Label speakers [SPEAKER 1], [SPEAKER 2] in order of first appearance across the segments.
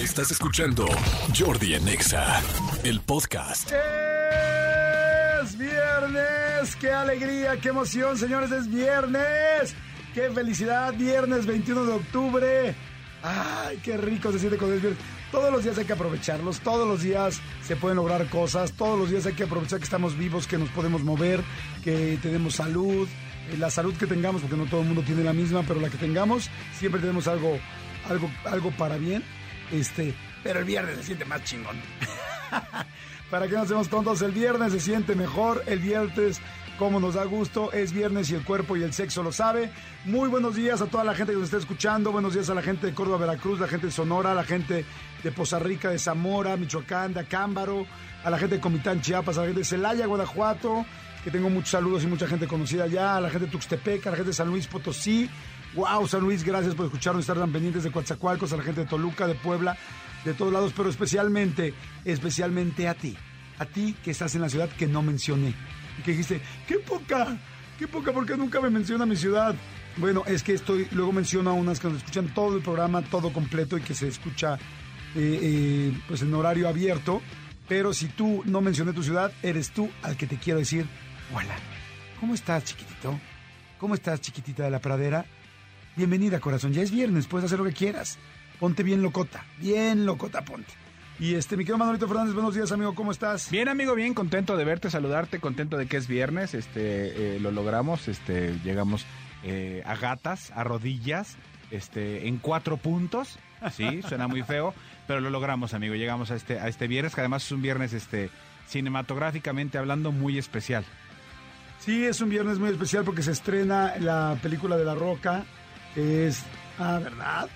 [SPEAKER 1] Estás escuchando Jordi Anexa, el podcast.
[SPEAKER 2] Es viernes, qué alegría, qué emoción, señores, es viernes. Qué felicidad, viernes 21 de octubre. Ay, qué rico se siente cuando es viernes. Todos los días hay que aprovecharlos, todos los días se pueden lograr cosas, todos los días hay que aprovechar que estamos vivos, que nos podemos mover, que tenemos salud, eh, la salud que tengamos, porque no todo el mundo tiene la misma, pero la que tengamos, siempre tenemos algo, algo, algo para bien. Este, pero el viernes se siente más chingón. para que no seamos tontos, el viernes se siente mejor, el viernes como nos da gusto, es viernes y el cuerpo y el sexo lo sabe. Muy buenos días a toda la gente que nos está escuchando, buenos días a la gente de Córdoba, Veracruz, la gente de Sonora, la gente de Poza Rica, de Zamora, Michoacán, de Acámbaro, a la gente de Comitán, Chiapas, a la gente de Celaya, Guanajuato, que tengo muchos saludos y mucha gente conocida allá, a la gente de Tuxtepec, a la gente de San Luis Potosí. Wow, San Luis, gracias por escucharnos, estar tan pendientes de Coatzacoalcos, a la gente de Toluca, de Puebla, de todos lados, pero especialmente, especialmente a ti, a ti que estás en la ciudad que no mencioné y que dijiste, qué poca, qué poca, porque nunca me menciona mi ciudad. Bueno, es que estoy, luego menciono a unas que nos escuchan todo el programa, todo completo y que se escucha eh, eh, pues en horario abierto. Pero si tú no mencioné tu ciudad, eres tú al que te quiero decir, hola, ¿cómo estás chiquitito? ¿Cómo estás chiquitita de la pradera? Bienvenida corazón, ya es viernes, puedes hacer lo que quieras. Ponte bien locota, bien locota ponte. Y este, mi querido Manolito Fernández, buenos días, amigo, ¿cómo estás?
[SPEAKER 3] Bien, amigo, bien, contento de verte, saludarte, contento de que es viernes, este, eh, lo logramos, este, llegamos eh, a gatas, a rodillas, este, en cuatro puntos, sí, suena muy feo, pero lo logramos, amigo, llegamos a este, a este viernes, que además es un viernes, este, cinematográficamente hablando, muy especial.
[SPEAKER 2] Sí, es un viernes muy especial porque se estrena la película de La Roca, es... Ah, ¿verdad?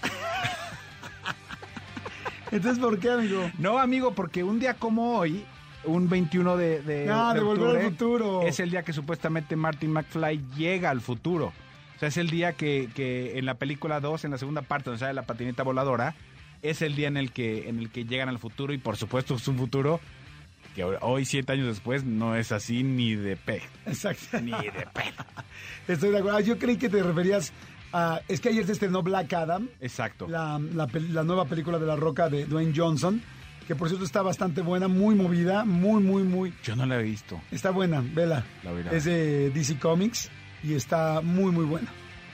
[SPEAKER 2] Entonces, ¿por qué, amigo?
[SPEAKER 3] No, amigo, porque un día como hoy, un 21 de, de,
[SPEAKER 2] Ah,
[SPEAKER 3] de
[SPEAKER 2] de volver
[SPEAKER 3] octubre,
[SPEAKER 2] al futuro.
[SPEAKER 3] es el día que supuestamente Martin McFly llega al futuro. O sea, es el día que, que en la película 2, en la segunda parte, donde sale la patineta voladora, es el día en el que en el que llegan al futuro y por supuesto es un futuro que hoy, siete años después, no es así ni de pe.
[SPEAKER 2] Exacto.
[SPEAKER 3] Ni de pedo.
[SPEAKER 2] Estoy de acuerdo. Ah, Yo creí que te referías a... Es que ayer se estrenó Black Adam,
[SPEAKER 3] Exacto.
[SPEAKER 2] la, la nueva película de La Roca de Dwayne Johnson, que por cierto está bastante buena, muy movida, muy, muy, muy...
[SPEAKER 3] Yo no la he visto.
[SPEAKER 2] Está buena, vela.
[SPEAKER 3] La a
[SPEAKER 2] Es de DC Comics y está muy, muy buena.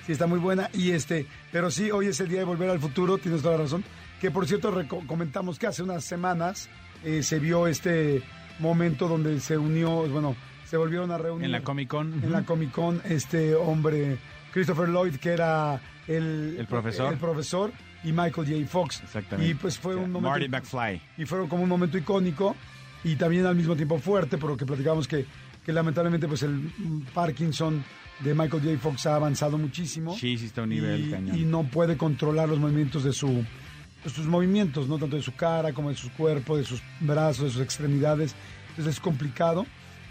[SPEAKER 2] Sí, está muy buena. Y este, pero sí, hoy es el día de volver al futuro, tienes toda la razón. Que por cierto, comentamos que hace unas semanas eh, se vio este momento donde se unió, bueno, se volvieron a reunir.
[SPEAKER 3] En la Comic Con.
[SPEAKER 2] En la Comic Con, este hombre, Christopher Lloyd, que era el,
[SPEAKER 3] El profesor.
[SPEAKER 2] el profesor, y Michael J. Fox.
[SPEAKER 3] Exactamente.
[SPEAKER 2] Y pues fue
[SPEAKER 3] O sea,
[SPEAKER 2] un momento
[SPEAKER 3] Marty McFly.
[SPEAKER 2] y fueron como un momento icónico y también al mismo tiempo fuerte, porque platicamos que, que lamentablemente pues el Parkinson de Michael J. Fox ha avanzado muchísimo.
[SPEAKER 3] Sí, sí está a un nivel
[SPEAKER 2] y,
[SPEAKER 3] cañón.
[SPEAKER 2] y no puede controlar los movimientos de su pues, sus movimientos, no tanto de su cara como de su cuerpo, de sus brazos, de sus extremidades. Entonces es complicado.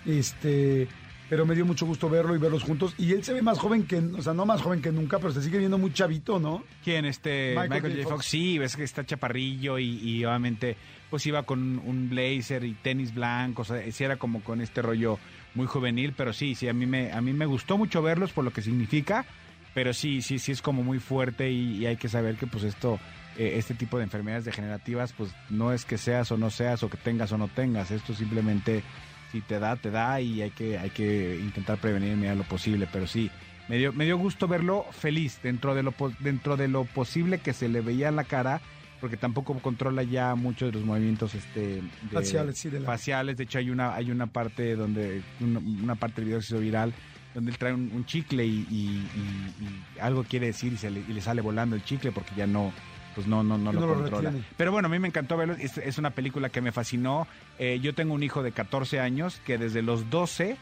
[SPEAKER 2] Este, pero me dio mucho gusto verlo y verlos juntos. Y él se ve más joven que, o sea, no más joven que nunca, pero se sigue viendo muy chavito, ¿no?
[SPEAKER 3] ¿Quién? Este,
[SPEAKER 2] Michael
[SPEAKER 3] Michael,
[SPEAKER 2] J. Fox.
[SPEAKER 3] Fox. Sí, ves que está chaparrillo y, y obviamente pues iba con un blazer y tenis blancos, o sea, sí era como con este rollo muy juvenil, pero sí, sí, a mí me, a mí me gustó mucho verlos por lo que significa, pero sí, sí, sí es como muy fuerte y, y hay que saber que pues esto, eh, este tipo de enfermedades degenerativas, pues no es que seas o no seas o que tengas o no tengas, esto simplemente si te da, te da y hay que, hay que intentar prevenir en medida de lo posible, pero sí, me dio, me dio gusto verlo feliz dentro de lo dentro de lo posible que se le veía en la cara porque tampoco controla ya muchos de los movimientos este de-
[SPEAKER 2] Faciales, sí, de la-
[SPEAKER 3] faciales. De hecho hay una hay una parte donde una, una parte del video se hizo viral donde él trae un, un chicle y, y- y- y algo quiere decir y, se le, y le sale volando el chicle porque ya no pues no no no lo controla
[SPEAKER 2] retiene.
[SPEAKER 3] pero bueno a mí me encantó verlo es, es una película que me fascinó Eh, yo tengo un hijo de 14 años que desde los 12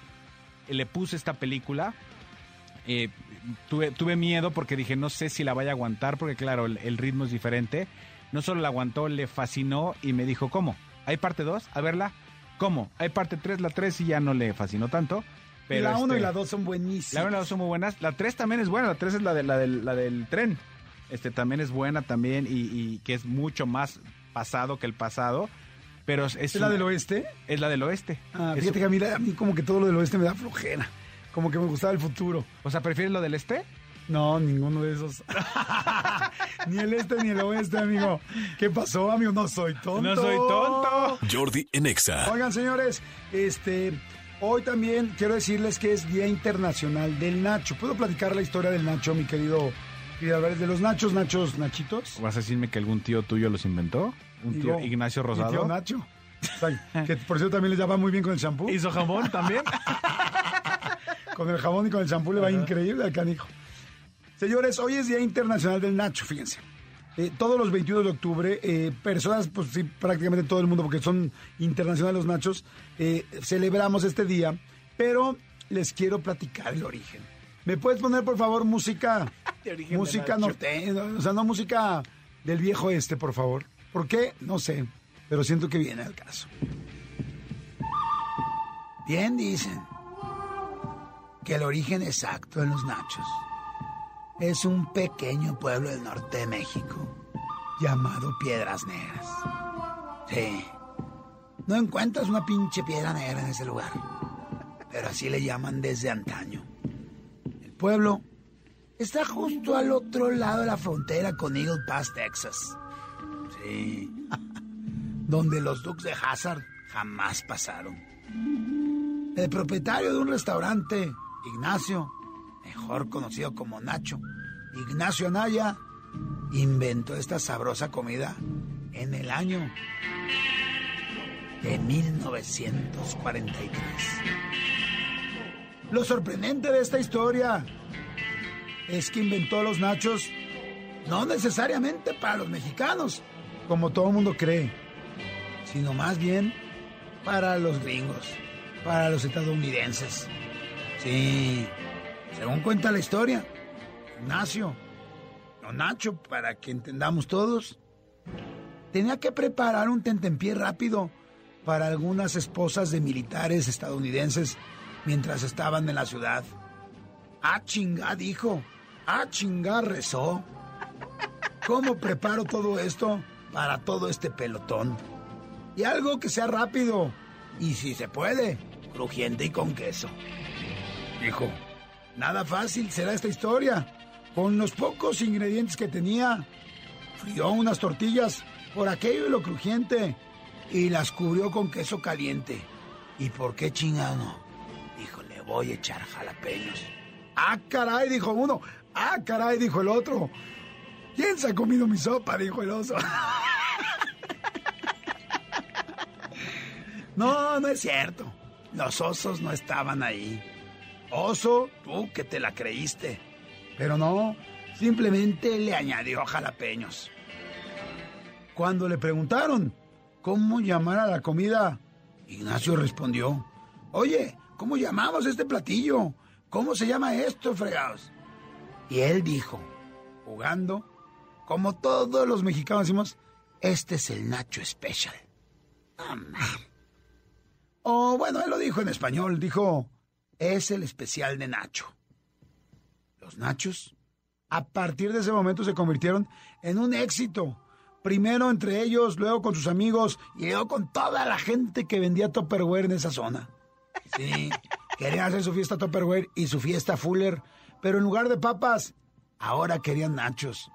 [SPEAKER 3] le puse esta película eh, tuve, tuve miedo porque dije, no sé si la vaya a aguantar, porque claro, el, el ritmo es diferente. No solo la aguantó, le fascinó y me dijo, ¿cómo? ¿Hay parte 2? A verla. ¿Cómo? Hay parte 3, la 3 y ya no le fascinó tanto. Pero
[SPEAKER 2] la 1
[SPEAKER 3] este,
[SPEAKER 2] y la 2 son buenísimas.
[SPEAKER 3] La 1 y la 2 son muy buenas. La 3 también es buena, la 3 es la, de, la, del, la del tren. Este también es buena también y, y que es mucho más pasado que el pasado. Pero es,
[SPEAKER 2] ¿Es la
[SPEAKER 3] una-
[SPEAKER 2] del oeste?
[SPEAKER 3] Es la del oeste.
[SPEAKER 2] Ah,
[SPEAKER 3] Es-
[SPEAKER 2] fíjate que a mí, a mí como que todo lo del oeste me da flojera. Como que me gustaba el futuro.
[SPEAKER 3] O sea, ¿prefieres lo del este?
[SPEAKER 2] No, ninguno de esos. ni el este ni el oeste, amigo. ¿Qué pasó, amigo? No soy tonto.
[SPEAKER 3] No soy tonto.
[SPEAKER 1] Jordi en Exa.
[SPEAKER 2] Oigan, señores, este, hoy también quiero decirles que es Día Internacional del Nacho. ¿Puedo platicar la historia del Nacho, mi querido? Querido Álvarez? de los Nachos, Nachos, Nachitos.
[SPEAKER 3] ¿Vas a decirme que algún tío tuyo los inventó? ¿Un tío
[SPEAKER 2] Digo,
[SPEAKER 3] Ignacio Rosado?
[SPEAKER 2] tío Nacho. O sea, que por cierto también le llama muy bien con el champú.
[SPEAKER 3] ¿Hizo jamón también?
[SPEAKER 2] Con el jabón y con el champú le va increíble al canijo. Señores, hoy es Día Internacional del Nacho, fíjense. Eh, todos los 21 de octubre, eh, personas, pues sí, prácticamente todo el mundo, porque son internacionales los nachos, eh, celebramos este día, pero les quiero platicar el origen. ¿Me puedes poner, por favor, música,
[SPEAKER 3] origen
[SPEAKER 2] música norteña, o sea, no música del viejo este, por favor? ¿Por qué? No sé, pero siento que viene al caso. Bien dicen que el origen exacto de los nachos es un pequeño pueblo del norte de México llamado Piedras Negras. Sí, no encuentras una pinche piedra negra en ese lugar, pero así le llaman desde antaño. El pueblo está justo al otro lado de la frontera con Eagle Pass, Texas. Sí, donde los Dukes de Hazard jamás pasaron. El propietario de un restaurante, Ignacio, mejor conocido como Nacho, Ignacio Anaya, inventó esta sabrosa comida en el año de 1943. Lo sorprendente de esta historia es que inventó los nachos no necesariamente para los mexicanos, como todo el mundo cree, sino más bien para los gringos, para los estadounidenses. Sí, según cuenta la historia, Ignacio, o Nacho, para que entendamos todos, tenía que preparar un tentempié rápido para algunas esposas de militares estadounidenses mientras estaban en la ciudad. Ah, chingá, dijo. Ah, chingá, rezó. ¿Cómo preparo todo esto para todo este pelotón? Y algo que sea rápido. Y si se puede, crujiente y con queso. Dijo, nada fácil será esta historia. Con los pocos ingredientes que tenía, frió unas tortillas por aquello y lo crujiente y las cubrió con queso caliente. ¿Y por qué chingado? Dijo, le voy a echar jalapeños. Ah, caray, dijo uno. Ah, caray, dijo el otro. ¿Quién se ha comido mi sopa? Dijo el oso. No, no es cierto. Los osos no estaban ahí. Oso, tú que te la creíste. Pero no, simplemente le añadió jalapeños. Cuando le preguntaron cómo llamar a la comida, Ignacio respondió, Oye, ¿cómo llamamos este platillo? ¿Cómo se llama esto, fregados? Y él dijo, jugando, como todos los mexicanos decimos, este es el Nacho Special. O bueno, él lo dijo en español, dijo, es el especial de Nacho. Los Nachos, a partir de ese momento se convirtieron en un éxito. Primero entre ellos, luego con sus amigos y luego con toda la gente que vendía Tupperware en esa zona. Sí, querían hacer su fiesta Tupperware y su fiesta Fuller, pero en lugar de papas, ahora querían nachos.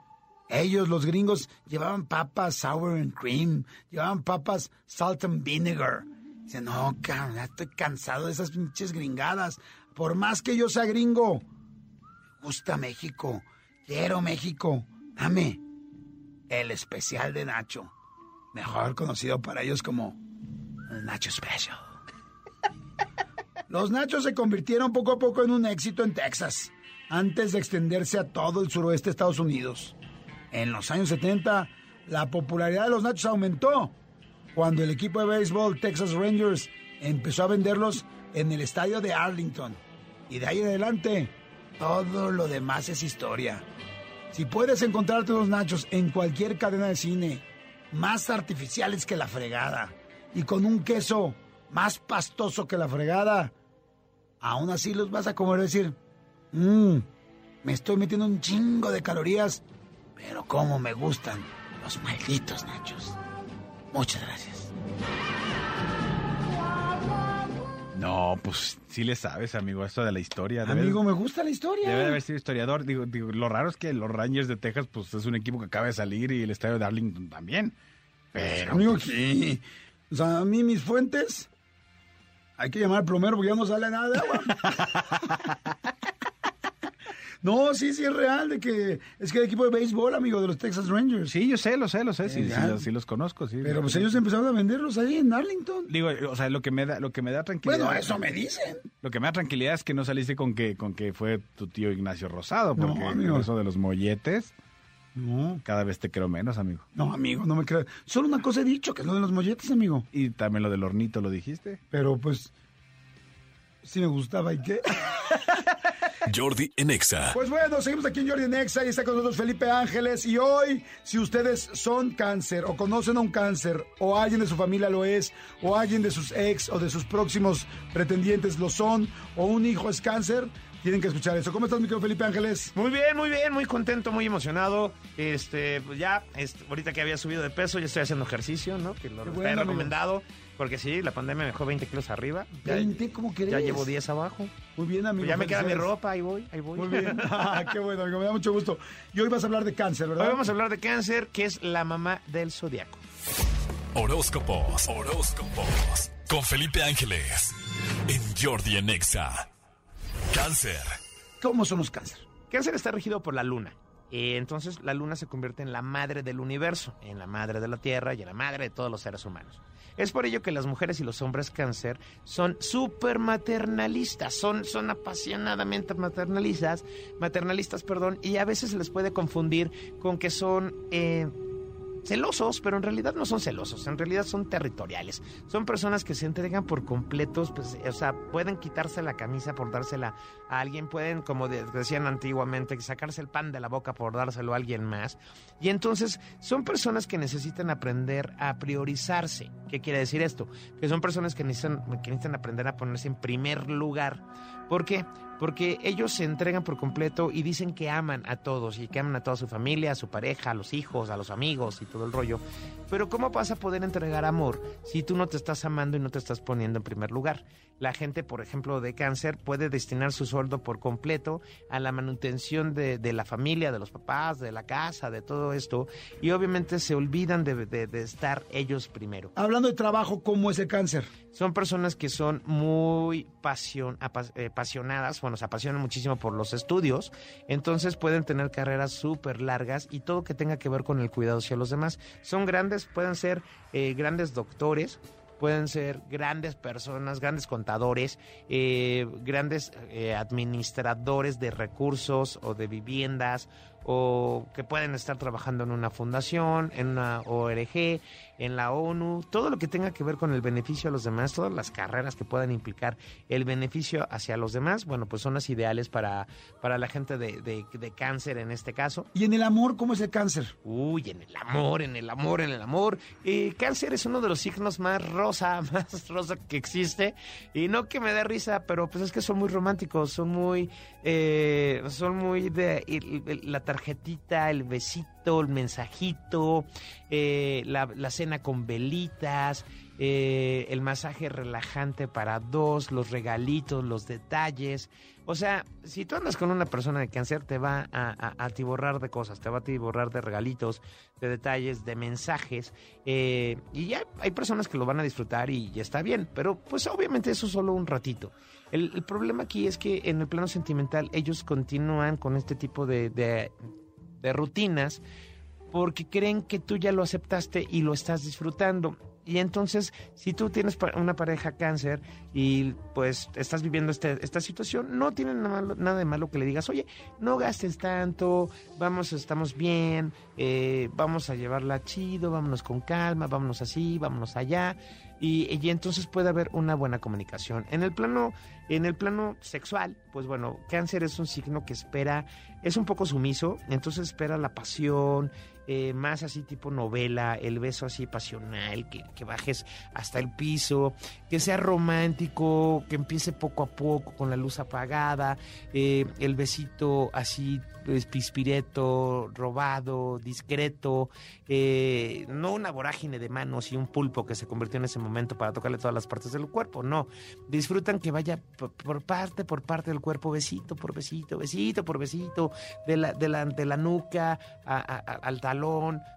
[SPEAKER 2] Ellos, los gringos, llevaban papas sour and cream, llevaban papas salt and vinegar. Dice, no, cabrón, estoy cansado de esas pinches gringadas. Por más que yo sea gringo, me gusta México, quiero México. Dame el especial de Nacho, mejor conocido para ellos como el Nacho Special. Los nachos se convirtieron poco a poco en un éxito en Texas, antes de extenderse a todo el suroeste de Estados Unidos. En los años 70, la popularidad de los nachos aumentó cuando el equipo de béisbol Texas Rangers empezó a venderlos en el estadio de Arlington. Y de ahí en adelante, todo lo demás es historia. Si puedes encontrarte unos nachos en cualquier cadena de cine, más artificiales que la fregada, y con un queso más pastoso que la fregada, aún así los vas a comer decir, mmm, me estoy metiendo un chingo de calorías, pero cómo me gustan los malditos nachos. Muchas gracias.
[SPEAKER 3] No, pues sí le sabes, amigo, esto de la historia. Debe-
[SPEAKER 2] Amigo, me gusta la historia.
[SPEAKER 3] Debe de haber sido historiador. Digo, digo, lo raro es que los Rangers de Texas, pues es un equipo que acaba de salir y el estadio de Arlington también. Pero,
[SPEAKER 2] Amigo, ¿qué? O sea, a mí mis fuentes. Hay que llamar al plomero porque ya no sale nada de agua. no, sí, sí es real de que es que el equipo de béisbol, amigo, de los Texas Rangers.
[SPEAKER 3] sí, yo sé, lo sé, lo sé, sí, sí, los- sí los conozco, sí.
[SPEAKER 2] Pero pues ellos empezaron a venderlos ahí en Arlington.
[SPEAKER 3] Digo, o sea, lo que me da, lo que me da tranquilidad.
[SPEAKER 2] Bueno, eso me dicen.
[SPEAKER 3] Lo que me da tranquilidad es que no saliste con que, con que fue tu tío Ignacio Rosado,
[SPEAKER 2] No,
[SPEAKER 3] porque
[SPEAKER 2] amigo.
[SPEAKER 3] con eso de los molletes,
[SPEAKER 2] No,
[SPEAKER 3] cada vez te creo menos, amigo.
[SPEAKER 2] no, amigo, no me creas. Solo una cosa he dicho, que es lo de los molletes, amigo.
[SPEAKER 3] Y también lo del hornito, ¿lo dijiste?
[SPEAKER 2] Pero pues, sí me gustaba. ¿Y qué?
[SPEAKER 1] Jordi en Exa.
[SPEAKER 2] Pues bueno, seguimos aquí en Jordi Nexa y está con nosotros Felipe Ángeles. Y hoy, si ustedes son cáncer o conocen a un cáncer, o alguien de su familia lo es, o alguien de sus ex o de sus próximos pretendientes lo son, o un hijo es cáncer, tienen que escuchar eso. ¿Cómo estás, mi querido Felipe Ángeles?
[SPEAKER 4] Muy bien, muy bien, muy contento, muy emocionado. Este, pues ya, este, ahorita que había subido de peso, ya estoy haciendo ejercicio, ¿no? Que lo
[SPEAKER 2] bueno, amigo.
[SPEAKER 4] recomendado. Porque sí, la pandemia me dejó 20 kilos arriba. Ya,
[SPEAKER 2] 20, ¿cómo crees?
[SPEAKER 4] ya llevo 10 abajo.
[SPEAKER 2] Muy bien, amigo.
[SPEAKER 4] Pues ya me queda mi ropa, ahí voy, ahí voy.
[SPEAKER 2] Muy bien. Ah, Qué bueno, amigo. Me da mucho gusto. Y hoy vas a hablar de cáncer, ¿verdad?
[SPEAKER 4] Hoy vamos a hablar de cáncer, que es la mamá del zodiaco.
[SPEAKER 1] Horóscopos, horóscopos. Con Felipe Ángeles. En Jordi en Exa. Cáncer.
[SPEAKER 2] ¿Cómo son los cáncer?
[SPEAKER 4] Cáncer está regido por la luna. Eh, Entonces la luna se convierte en la madre del universo, en la madre de la Tierra y en la madre de todos los seres humanos. Es por ello que las mujeres y los hombres cáncer son súper maternalistas, son, son apasionadamente maternalistas, maternalistas, perdón, y a veces se les puede confundir con que son eh, celosos, pero en realidad no son celosos, en realidad son territoriales. Son personas que se entregan por completos, pues, o sea, pueden quitarse la camisa por dársela a alguien, pueden, como de- decían antiguamente, sacarse el pan de la boca por dárselo a alguien más. Y entonces son personas que necesitan aprender a priorizarse. ¿Qué quiere decir esto? Que son personas que necesitan, que necesitan aprender a ponerse en primer lugar. ¿Por qué? Porque ellos se entregan por completo y dicen que aman a todos y que aman a toda su familia, a su pareja, a los hijos, a los amigos y todo el rollo. Pero ¿cómo vas a poder entregar amor si tú no te estás amando y no te estás poniendo en primer lugar? La gente, por ejemplo, de cáncer puede destinar su sueldo por completo a la manutención de, de la familia, de los papás, de la casa, de todo esto. Y obviamente se olvidan de, de- de estar ellos primero.
[SPEAKER 2] Hablando de trabajo, ¿cómo es el cáncer?
[SPEAKER 4] Son personas que son muy pasión, apa- eh, apasionadas, bueno, se apasionan muchísimo por los estudios, entonces pueden tener carreras súper largas y todo que tenga que ver con el cuidado hacia los demás. Son grandes, pueden ser eh, grandes doctores, pueden ser grandes personas, grandes contadores, eh, grandes eh, administradores de recursos o de viviendas o que pueden estar trabajando en una fundación, en una ORG, en la ONU, todo lo que tenga que ver con el beneficio a los demás, todas las carreras que puedan implicar el beneficio hacia los demás, bueno, pues son las ideales para, para la gente de, de- de cáncer en este caso.
[SPEAKER 2] Y en el amor, ¿cómo es el cáncer?
[SPEAKER 4] Uy, en el amor, en el amor, en el amor. Eh, cáncer es uno de los signos más rosa, más rosa que existe. Y no que me dé risa, pero pues es que son muy románticos, son muy, eh, son muy de el- la tarjetita, el besito, el mensajito, eh, la, cena con velitas, eh, el masaje relajante para dos, los regalitos, los detalles. O sea, si tú andas con una persona de cáncer, te va a, a, a de cosas, te va a atiborrar de regalitos, de detalles, de mensajes. eh, y ya hay personas que lo van a disfrutar y ya está bien, pero pues obviamente eso es solo un ratito. El, problema aquí es que en el plano sentimental ellos continúan con este tipo de, rutinas porque creen que tú ya lo aceptaste y lo estás disfrutando. Y entonces, si tú tienes una pareja cáncer y pues estás viviendo este- esta situación, no tiene nada, malo- nada de malo que le digas, oye, no gastes tanto, vamos, estamos bien, eh, vamos a llevarla chido, vámonos con calma, vámonos así, vámonos allá. Y, y entonces puede haber una buena comunicación. En el plano, en el plano sexual, pues bueno, cáncer es un signo que espera, es un poco sumiso, entonces espera la pasión, eh, más así tipo novela, el beso así pasional, que que bajes hasta el piso, que sea romántico, que empiece poco a poco con la luz apagada, eh, el besito así pues, pispireto, robado, discreto, eh, no una vorágine de manos y un pulpo que se convirtió en ese momento para tocarle todas las partes del cuerpo, no. Disfrutan que vaya por, parte, por parte del cuerpo, besito por besito, besito por besito, de la, de la, de la nuca al talón,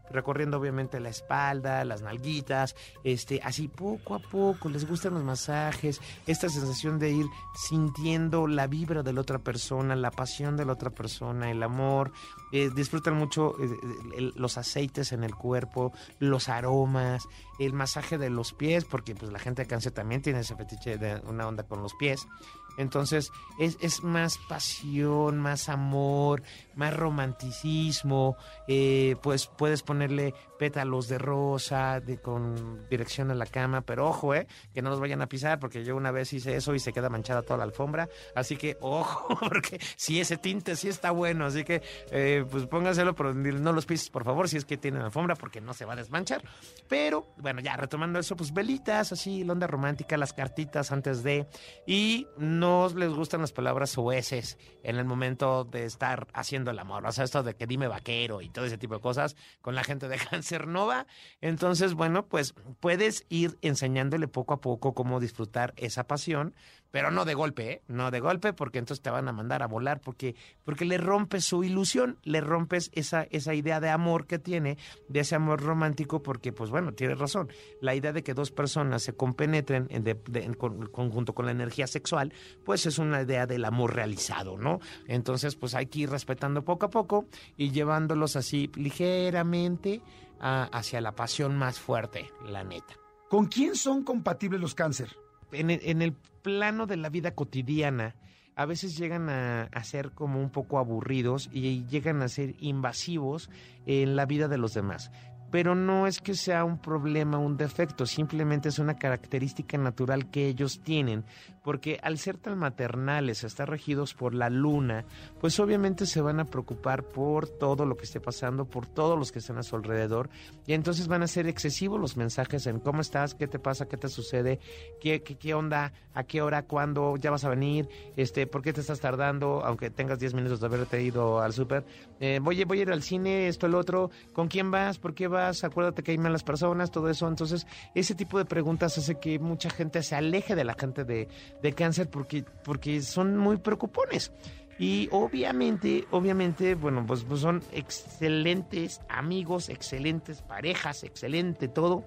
[SPEAKER 4] recorriendo obviamente la espalda, las nalguitas, este, así poco a poco, les gustan los masajes, esta sensación de ir sintiendo la vibra de la otra persona, la pasión de la otra persona, el amor, eh, disfrutan mucho eh, los aceites en el cuerpo, los aromas, el masaje de los pies, porque pues la gente de cáncer también tiene ese fetiche de una onda con los pies. Entonces es, es más pasión, más amor, más romanticismo. Eh, pues puedes ponerle pétalos de rosa de, con dirección a la cama, pero ojo, eh, que no los vayan a pisar, porque yo una vez hice eso y se queda manchada toda la alfombra. Así que ojo, porque si ese tinte sí está bueno, así que eh, pues póngaselo, pero no los pises, por favor, si es que tienen alfombra, porque no se va a desmanchar. Pero bueno, ya retomando eso, pues velitas, así, la onda romántica, las cartitas antes de. Y no les gustan las palabras oeces en el momento de estar haciendo el amor. O sea, esto de que dime vaquero y todo ese tipo de cosas con la gente de Cáncer Nova. Entonces, bueno, pues puedes ir enseñándole poco a poco cómo disfrutar esa pasión pero no de golpe, ¿eh? No de golpe, porque entonces te van a mandar a volar, porque, porque le rompes su ilusión, le rompes esa, esa idea de amor que tiene, de ese amor romántico, porque, pues bueno, tienes razón. La idea de que dos personas se compenetren en, en, conjunto con la energía sexual, pues es una idea del amor realizado, ¿no? Entonces, pues hay que ir respetando poco a poco y llevándolos así ligeramente hacia la pasión más fuerte, la neta.
[SPEAKER 2] ¿Con quién son compatibles los cáncer?
[SPEAKER 4] En en el plano de la vida cotidiana a veces llegan a, a, ser como un poco aburridos y llegan a ser invasivos en la vida de los demás pero no es que sea un problema, un defecto, simplemente es una característica natural que ellos tienen, porque al ser tan maternales, estar regidos por la luna, pues obviamente se van a preocupar por todo lo que esté pasando, por todos los que están a su alrededor, y entonces van a ser excesivos los mensajes en cómo estás, qué te pasa, qué te sucede, qué, qué, qué onda, a qué hora, cuándo, ya vas a venir, este, por qué te estás tardando, aunque tengas 10 minutos de haberte ido al súper, eh, voy, voy a ir al cine, esto, el otro, ¿con quién vas? ¿Por qué? Acuérdate que hay malas personas, todo eso. Entonces, ese tipo de preguntas hace que mucha gente se aleje de la gente de, de cáncer porque, porque son muy preocupones. Y obviamente, obviamente, bueno, pues, pues, son excelentes amigos, excelentes parejas, excelente todo.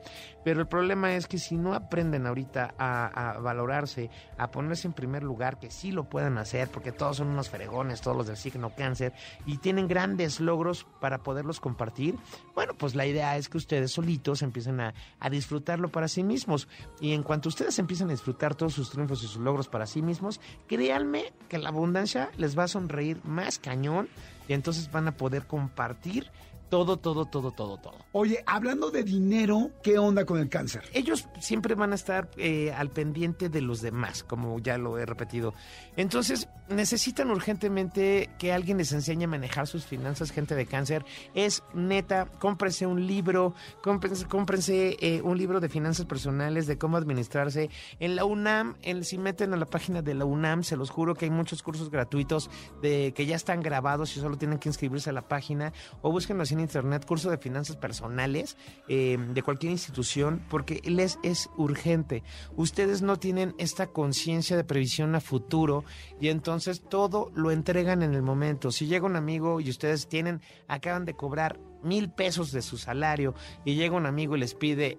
[SPEAKER 4] Pero el problema es que si no aprenden ahorita a, valorarse, a ponerse en primer lugar, que sí lo pueden hacer, porque todos son unos fregones, todos los del signo cáncer, y tienen grandes logros para poderlos compartir, bueno, pues la idea es que ustedes solitos empiecen a, a disfrutarlo para sí mismos. Y en cuanto ustedes empiecen a disfrutar todos sus triunfos y sus logros para sí mismos, créanme que la abundancia les va a sonreír más cañón y entonces van a poder compartir todo, todo, todo, todo, todo.
[SPEAKER 2] Oye, hablando de dinero, ¿qué onda con el cáncer?
[SPEAKER 4] Ellos siempre van a estar eh, al pendiente de los demás, como ya lo he repetido. Entonces, necesitan urgentemente que alguien les enseñe a manejar sus finanzas, gente de cáncer. Es neta, cómprense un libro, cómprense, cómprense eh, un libro de finanzas personales, de cómo administrarse. En la UNAM, en, si meten a la página de la UNAM, se los juro que hay muchos cursos gratuitos de que ya están grabados y solo tienen que inscribirse a la página o búsquenlos internet, curso de finanzas personales eh, de cualquier institución, porque les es urgente. Ustedes no tienen esta conciencia de previsión a futuro y entonces todo lo entregan en el momento. Si llega un amigo y ustedes tienen, acaban de cobrar mil pesos de su salario y llega un amigo y les pide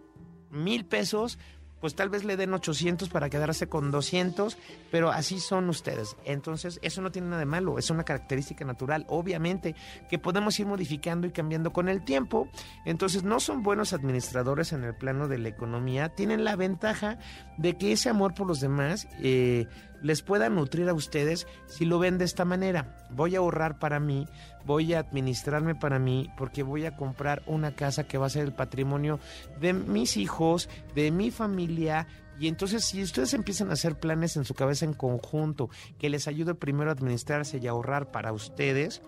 [SPEAKER 4] mil pesos, pues tal vez le den 800 para quedarse con 200, pero así son ustedes. Entonces, eso no tiene nada de malo, es una característica natural, obviamente, que podemos ir modificando y cambiando con el tiempo. Entonces, no son buenos administradores en el plano de la economía, tienen la ventaja de que ese amor por los demás eh, les pueda nutrir a ustedes si lo ven de esta manera. Voy a ahorrar para mí, voy a administrarme para mí, porque voy a comprar una casa que va a ser el patrimonio de mis hijos, de mi familia. Y entonces si ustedes empiezan a hacer planes en su cabeza en conjunto, que les ayude primero a administrarse y ahorrar para ustedes,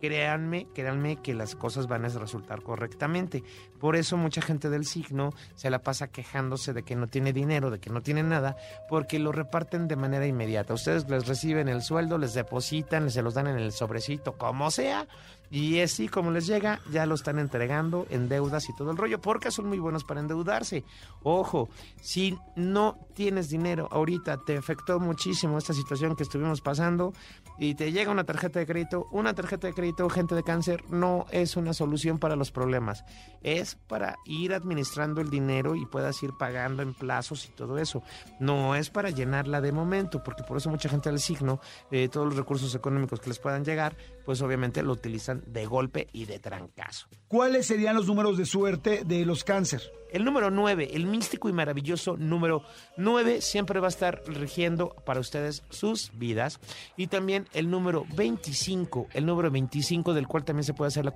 [SPEAKER 4] créanme, créanme que las cosas van a resultar correctamente. Por eso mucha gente del signo se la pasa quejándose de que no tiene dinero, de que no tiene nada, porque lo reparten de manera inmediata. Ustedes les reciben el sueldo, les depositan, se los dan en el sobrecito, como sea, y así como les llega, ya lo están entregando en deudas y todo el rollo, porque son muy buenos para endeudarse. Ojo, si no tienes dinero ahorita, te afectó muchísimo esta situación que estuvimos pasando y te llega una tarjeta de crédito, una tarjeta de crédito, gente de cáncer, no es una solución para los problemas. Es para ir administrando el dinero y puedas ir pagando en plazos y todo eso. No es para llenarla de momento, porque por eso mucha gente del signo, eh, todos los recursos económicos que les puedan llegar, pues obviamente lo utilizan de golpe y de trancazo.
[SPEAKER 2] ¿Cuáles serían los números de suerte de los cáncer?
[SPEAKER 4] El número 9, el místico y maravilloso número 9, siempre va a estar rigiendo para ustedes sus vidas. Y también el número 25, el número 25 del cual también se puede hacer la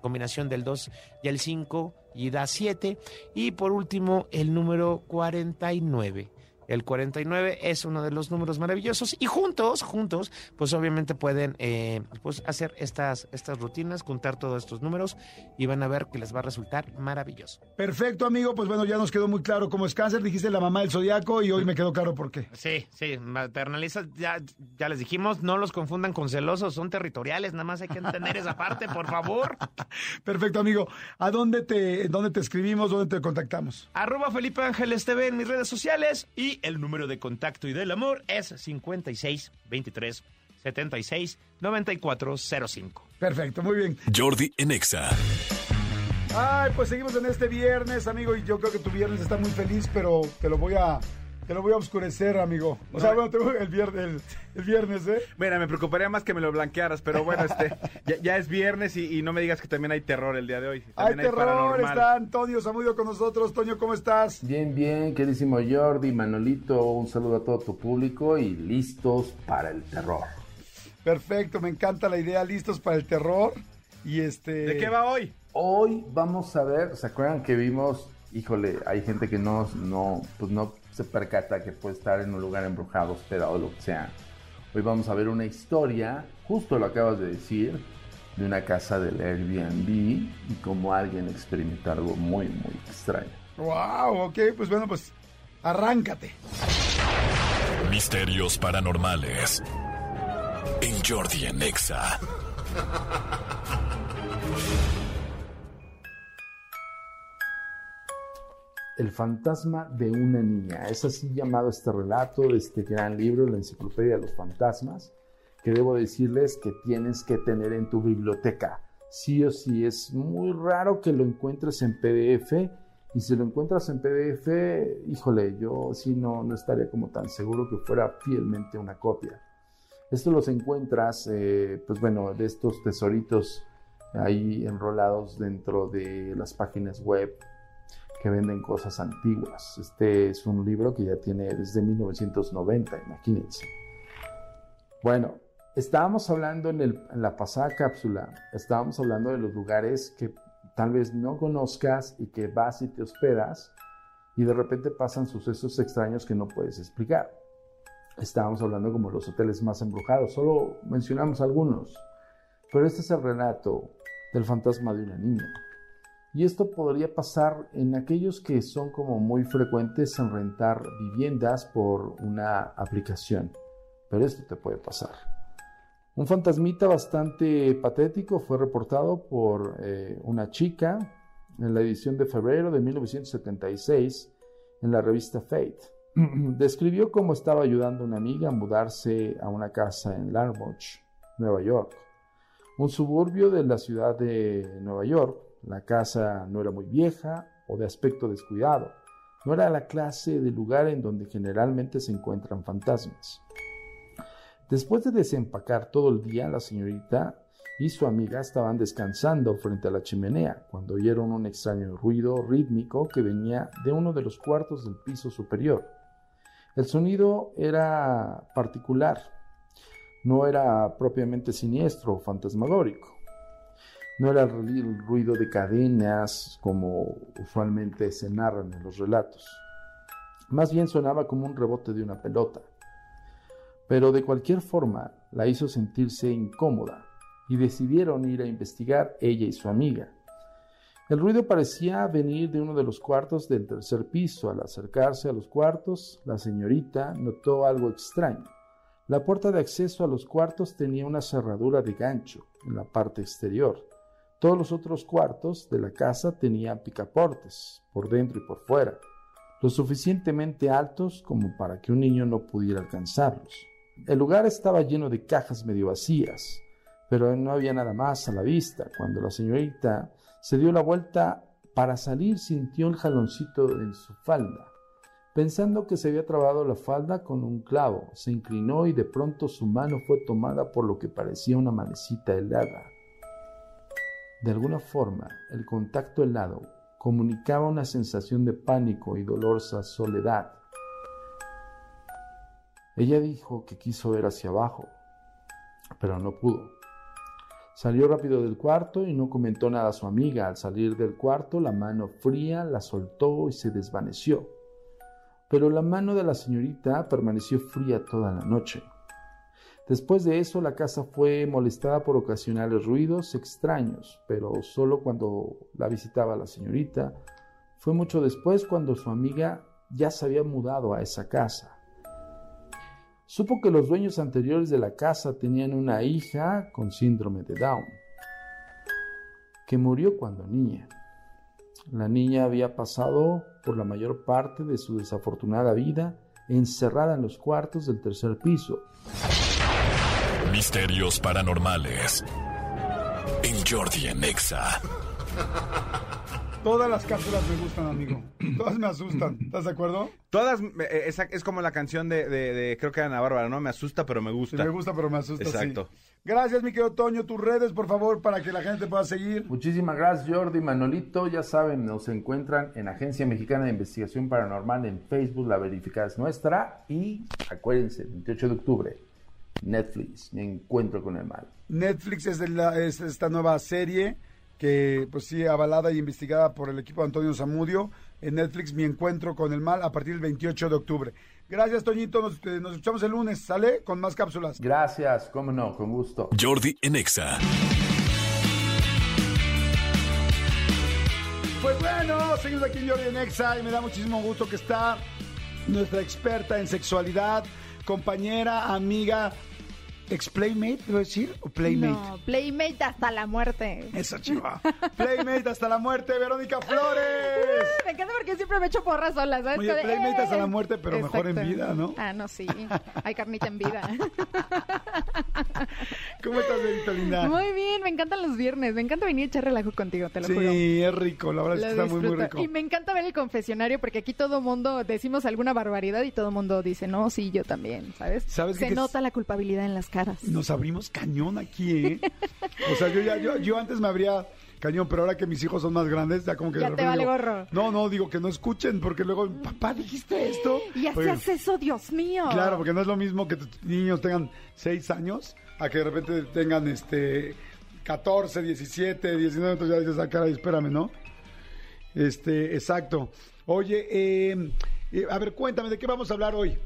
[SPEAKER 4] combinación del 2 y el 5 y da 7. Y por último, el número 49 el 49 es uno de los números maravillosos y juntos, juntos, pues obviamente pueden eh, pues hacer estas, estas rutinas, juntar todos estos números y van a ver que les va a resultar maravilloso.
[SPEAKER 2] Perfecto, amigo. Pues bueno, ya nos quedó muy claro cómo es cáncer. Dijiste la mamá del zodiaco y hoy me quedó claro por qué.
[SPEAKER 4] Sí, sí, maternalizas, ya, ya les dijimos, no los confundan con celosos, son territoriales, nada más hay que entender esa parte, por favor.
[SPEAKER 2] Perfecto, amigo. ¿A dónde te, dónde te escribimos, dónde te contactamos?
[SPEAKER 4] Arroba Felipe Ángeles TV en mis redes sociales y el número de contacto y del amor es 56 23 76 94 05.
[SPEAKER 2] Perfecto, muy bien.
[SPEAKER 1] Jordi Enexa.
[SPEAKER 2] Ay, pues seguimos en este viernes, amigo, y yo creo que tu viernes está muy feliz, pero te lo voy a te lo voy a oscurecer, amigo. O sea, bueno, tengo el viernes, el, viernes, ¿eh?
[SPEAKER 3] Mira, me preocuparía más que me lo blanquearas, pero bueno, este, ya, es viernes y, no me digas que también hay terror el día de hoy.
[SPEAKER 2] Hay terror, está Antonio Samudio con nosotros. Toño, ¿cómo estás?
[SPEAKER 5] Bien, bien, queridísimo Jordi, Manolito, un saludo a todo tu público y listos para el terror.
[SPEAKER 2] Perfecto, me encanta la idea, listos para el terror. Y este...
[SPEAKER 3] ¿De qué va hoy?
[SPEAKER 5] Hoy vamos a ver, ¿se acuerdan que vimos, híjole, hay gente que no, no, pues no se percata que puede estar en un lugar embrujado, hospedado, lo que sea. Hoy vamos a ver una historia, justo lo acabas de decir, de una casa del Airbnb y cómo alguien experimenta algo muy, muy extraño.
[SPEAKER 2] ¡Wow! Ok, pues bueno, pues arráncate.
[SPEAKER 1] Misterios paranormales. En Jordi en Exa.
[SPEAKER 5] El fantasma de una niña. Es así llamado este relato de este gran libro, La Enciclopedia de los Fantasmas, que debo decirles que tienes que tener en tu biblioteca. Sí o sí, es muy raro que lo encuentres en PDF. Y si lo encuentras en PDF, híjole, yo sí no, no estaría como tan seguro que fuera fielmente una copia. Esto los encuentras, eh, pues bueno, de estos tesoritos ahí enrolados dentro de las páginas web que venden cosas antiguas. Este es un libro que ya tiene desde 1990, imagínense. Bueno, estábamos hablando en, en, la pasada cápsula, estábamos hablando de los lugares que tal vez no conozcas y que vas y te hospedas y de repente pasan sucesos extraños que no puedes explicar. Estábamos hablando como los hoteles más embrujados, solo mencionamos algunos, pero este es el relato del fantasma de una niña. Y esto podría pasar en aquellos que son como muy frecuentes en rentar viviendas por una aplicación. Pero esto te puede pasar. Un fantasmita bastante patético fue reportado por eh, una chica en la edición de febrero de 1976 en la revista Fate. Describió cómo estaba ayudando a una amiga a mudarse a una casa en Larmouch, Nueva York, un suburbio de la ciudad de Nueva York la casa no era muy vieja o de aspecto descuidado. No era la clase de lugar en donde generalmente se encuentran fantasmas. Después de desempacar todo el día, la señorita y su amiga estaban descansando frente a la chimenea cuando oyeron un extraño ruido rítmico que venía de uno de los cuartos del piso superior. El sonido era particular, no era propiamente siniestro o fantasmagórico. No era el ruido de cadenas como usualmente se narran en los relatos. Más bien sonaba como un rebote de una pelota. Pero de cualquier forma la hizo sentirse incómoda y decidieron ir a investigar ella y su amiga. El ruido parecía venir de uno de los cuartos del tercer piso. Al acercarse a los cuartos, la señorita notó algo extraño. La puerta de acceso a los cuartos tenía una cerradura de gancho en la parte exterior. Todos los otros cuartos de la casa tenían picaportes, por dentro y por fuera, lo suficientemente altos como para que un niño no pudiera alcanzarlos. El lugar estaba lleno de cajas medio vacías, pero no había nada más a la vista. Cuando la señorita se dio la vuelta para salir, sintió el jaloncito en su falda. Pensando que se había trabado la falda con un clavo, se inclinó y de pronto su mano fue tomada por lo que parecía una manecita helada. De alguna forma, el contacto helado comunicaba una sensación de pánico y dolorosa soledad. Ella dijo que quiso ver hacia abajo, pero no pudo. Salió rápido del cuarto y no comentó nada a su amiga. Al salir del cuarto, la mano fría la soltó y se desvaneció pero la mano de la señorita permaneció fría toda la noche. Después de eso, la casa fue molestada por ocasionales ruidos extraños, pero solo cuando la visitaba la señorita. Fue mucho después cuando su amiga ya se había mudado a esa casa. Supo que los dueños anteriores de la casa tenían una hija con síndrome de Down, que murió cuando niña. La niña había pasado por la mayor parte de su desafortunada vida encerrada en los cuartos del tercer piso.
[SPEAKER 1] Misterios paranormales. En Jordi en Exa.
[SPEAKER 2] Todas las cápsulas me gustan, amigo. Todas me asustan. ¿Estás de acuerdo?
[SPEAKER 3] Todas, eh, es, es como la canción de, de- de- creo que Ana Bárbara, ¿no? Me asusta, pero me
[SPEAKER 2] Sí,
[SPEAKER 3] gusta.
[SPEAKER 2] me gusta, pero me asusta. sí.
[SPEAKER 3] Exacto.
[SPEAKER 2] Gracias, mi querido Toño. Tus redes, por favor, para que la gente pueda seguir.
[SPEAKER 5] Muchísimas gracias Jordi Manolito, ya saben, nos encuentran en Agencia Mexicana de Investigación Paranormal en Facebook, la verificada es nuestra y acuérdense, 28 de octubre, Netflix, me encuentro con el mal.
[SPEAKER 2] Netflix es, de la- es esta nueva serie que, pues sí, avalada y investigada por el equipo de Antonio Zamudio. En Netflix, Mi Encuentro con el Mal, a partir del 28 de octubre. Gracias, Toñito. Nos, eh, nos escuchamos el lunes, ¿sale? Con más cápsulas.
[SPEAKER 5] Gracias, cómo no, con gusto.
[SPEAKER 1] Jordi en Exa.
[SPEAKER 2] Pues bueno, seguimos aquí en Jordi en Exa y me da muchísimo gusto que está nuestra experta en sexualidad, compañera, amiga, ex-playmate, ¿debo decir? ¿O playmate?
[SPEAKER 6] No, Playmate hasta la muerte.
[SPEAKER 2] Eso, chiva. Playmate hasta la muerte, Verónica Flores.
[SPEAKER 6] Me encanta porque siempre me echo porras sola, ¿sabes?
[SPEAKER 2] Oye, Playmate hasta
[SPEAKER 6] "Eh".
[SPEAKER 2] la muerte, pero mejor en vida, ¿no?
[SPEAKER 6] Ah, no, sí. Hay carnita en vida.
[SPEAKER 2] ¿Cómo estás, Verita linda?
[SPEAKER 6] Muy bien, me encantan los viernes. Me encanta venir a echar relajo contigo, te lo juro.
[SPEAKER 2] Sí, es rico, la verdad es que está muy, muy rico.
[SPEAKER 6] Y me encanta ver el confesionario porque aquí todo mundo decimos alguna barbaridad y todo mundo dice, no, sí, yo también, ¿sabes?
[SPEAKER 2] ¿Sabes?
[SPEAKER 6] Se
[SPEAKER 2] Que
[SPEAKER 6] nota la culpabilidad en las caras.
[SPEAKER 2] Nos abrimos cañón aquí, ¿eh? O sea, yo ya, yo, yo antes me abría cañón, pero ahora que mis hijos son más grandes, ya como que... de
[SPEAKER 6] Ya te
[SPEAKER 2] repente
[SPEAKER 6] vale
[SPEAKER 2] digo,
[SPEAKER 6] gorro.
[SPEAKER 2] No, no, digo que no escuchen, porque luego, papá, ¿dijiste esto?
[SPEAKER 6] Y
[SPEAKER 2] Oye,
[SPEAKER 6] hacías eso, Dios mío.
[SPEAKER 2] Claro, porque no es lo mismo que tus niños tengan 6 años a que de repente tengan este 14, 17, 19, entonces ya dices, ah, caray, espérame, ¿no? Este, exacto. Oye, eh, eh, a ver, cuéntame, ¿de qué vamos a hablar hoy?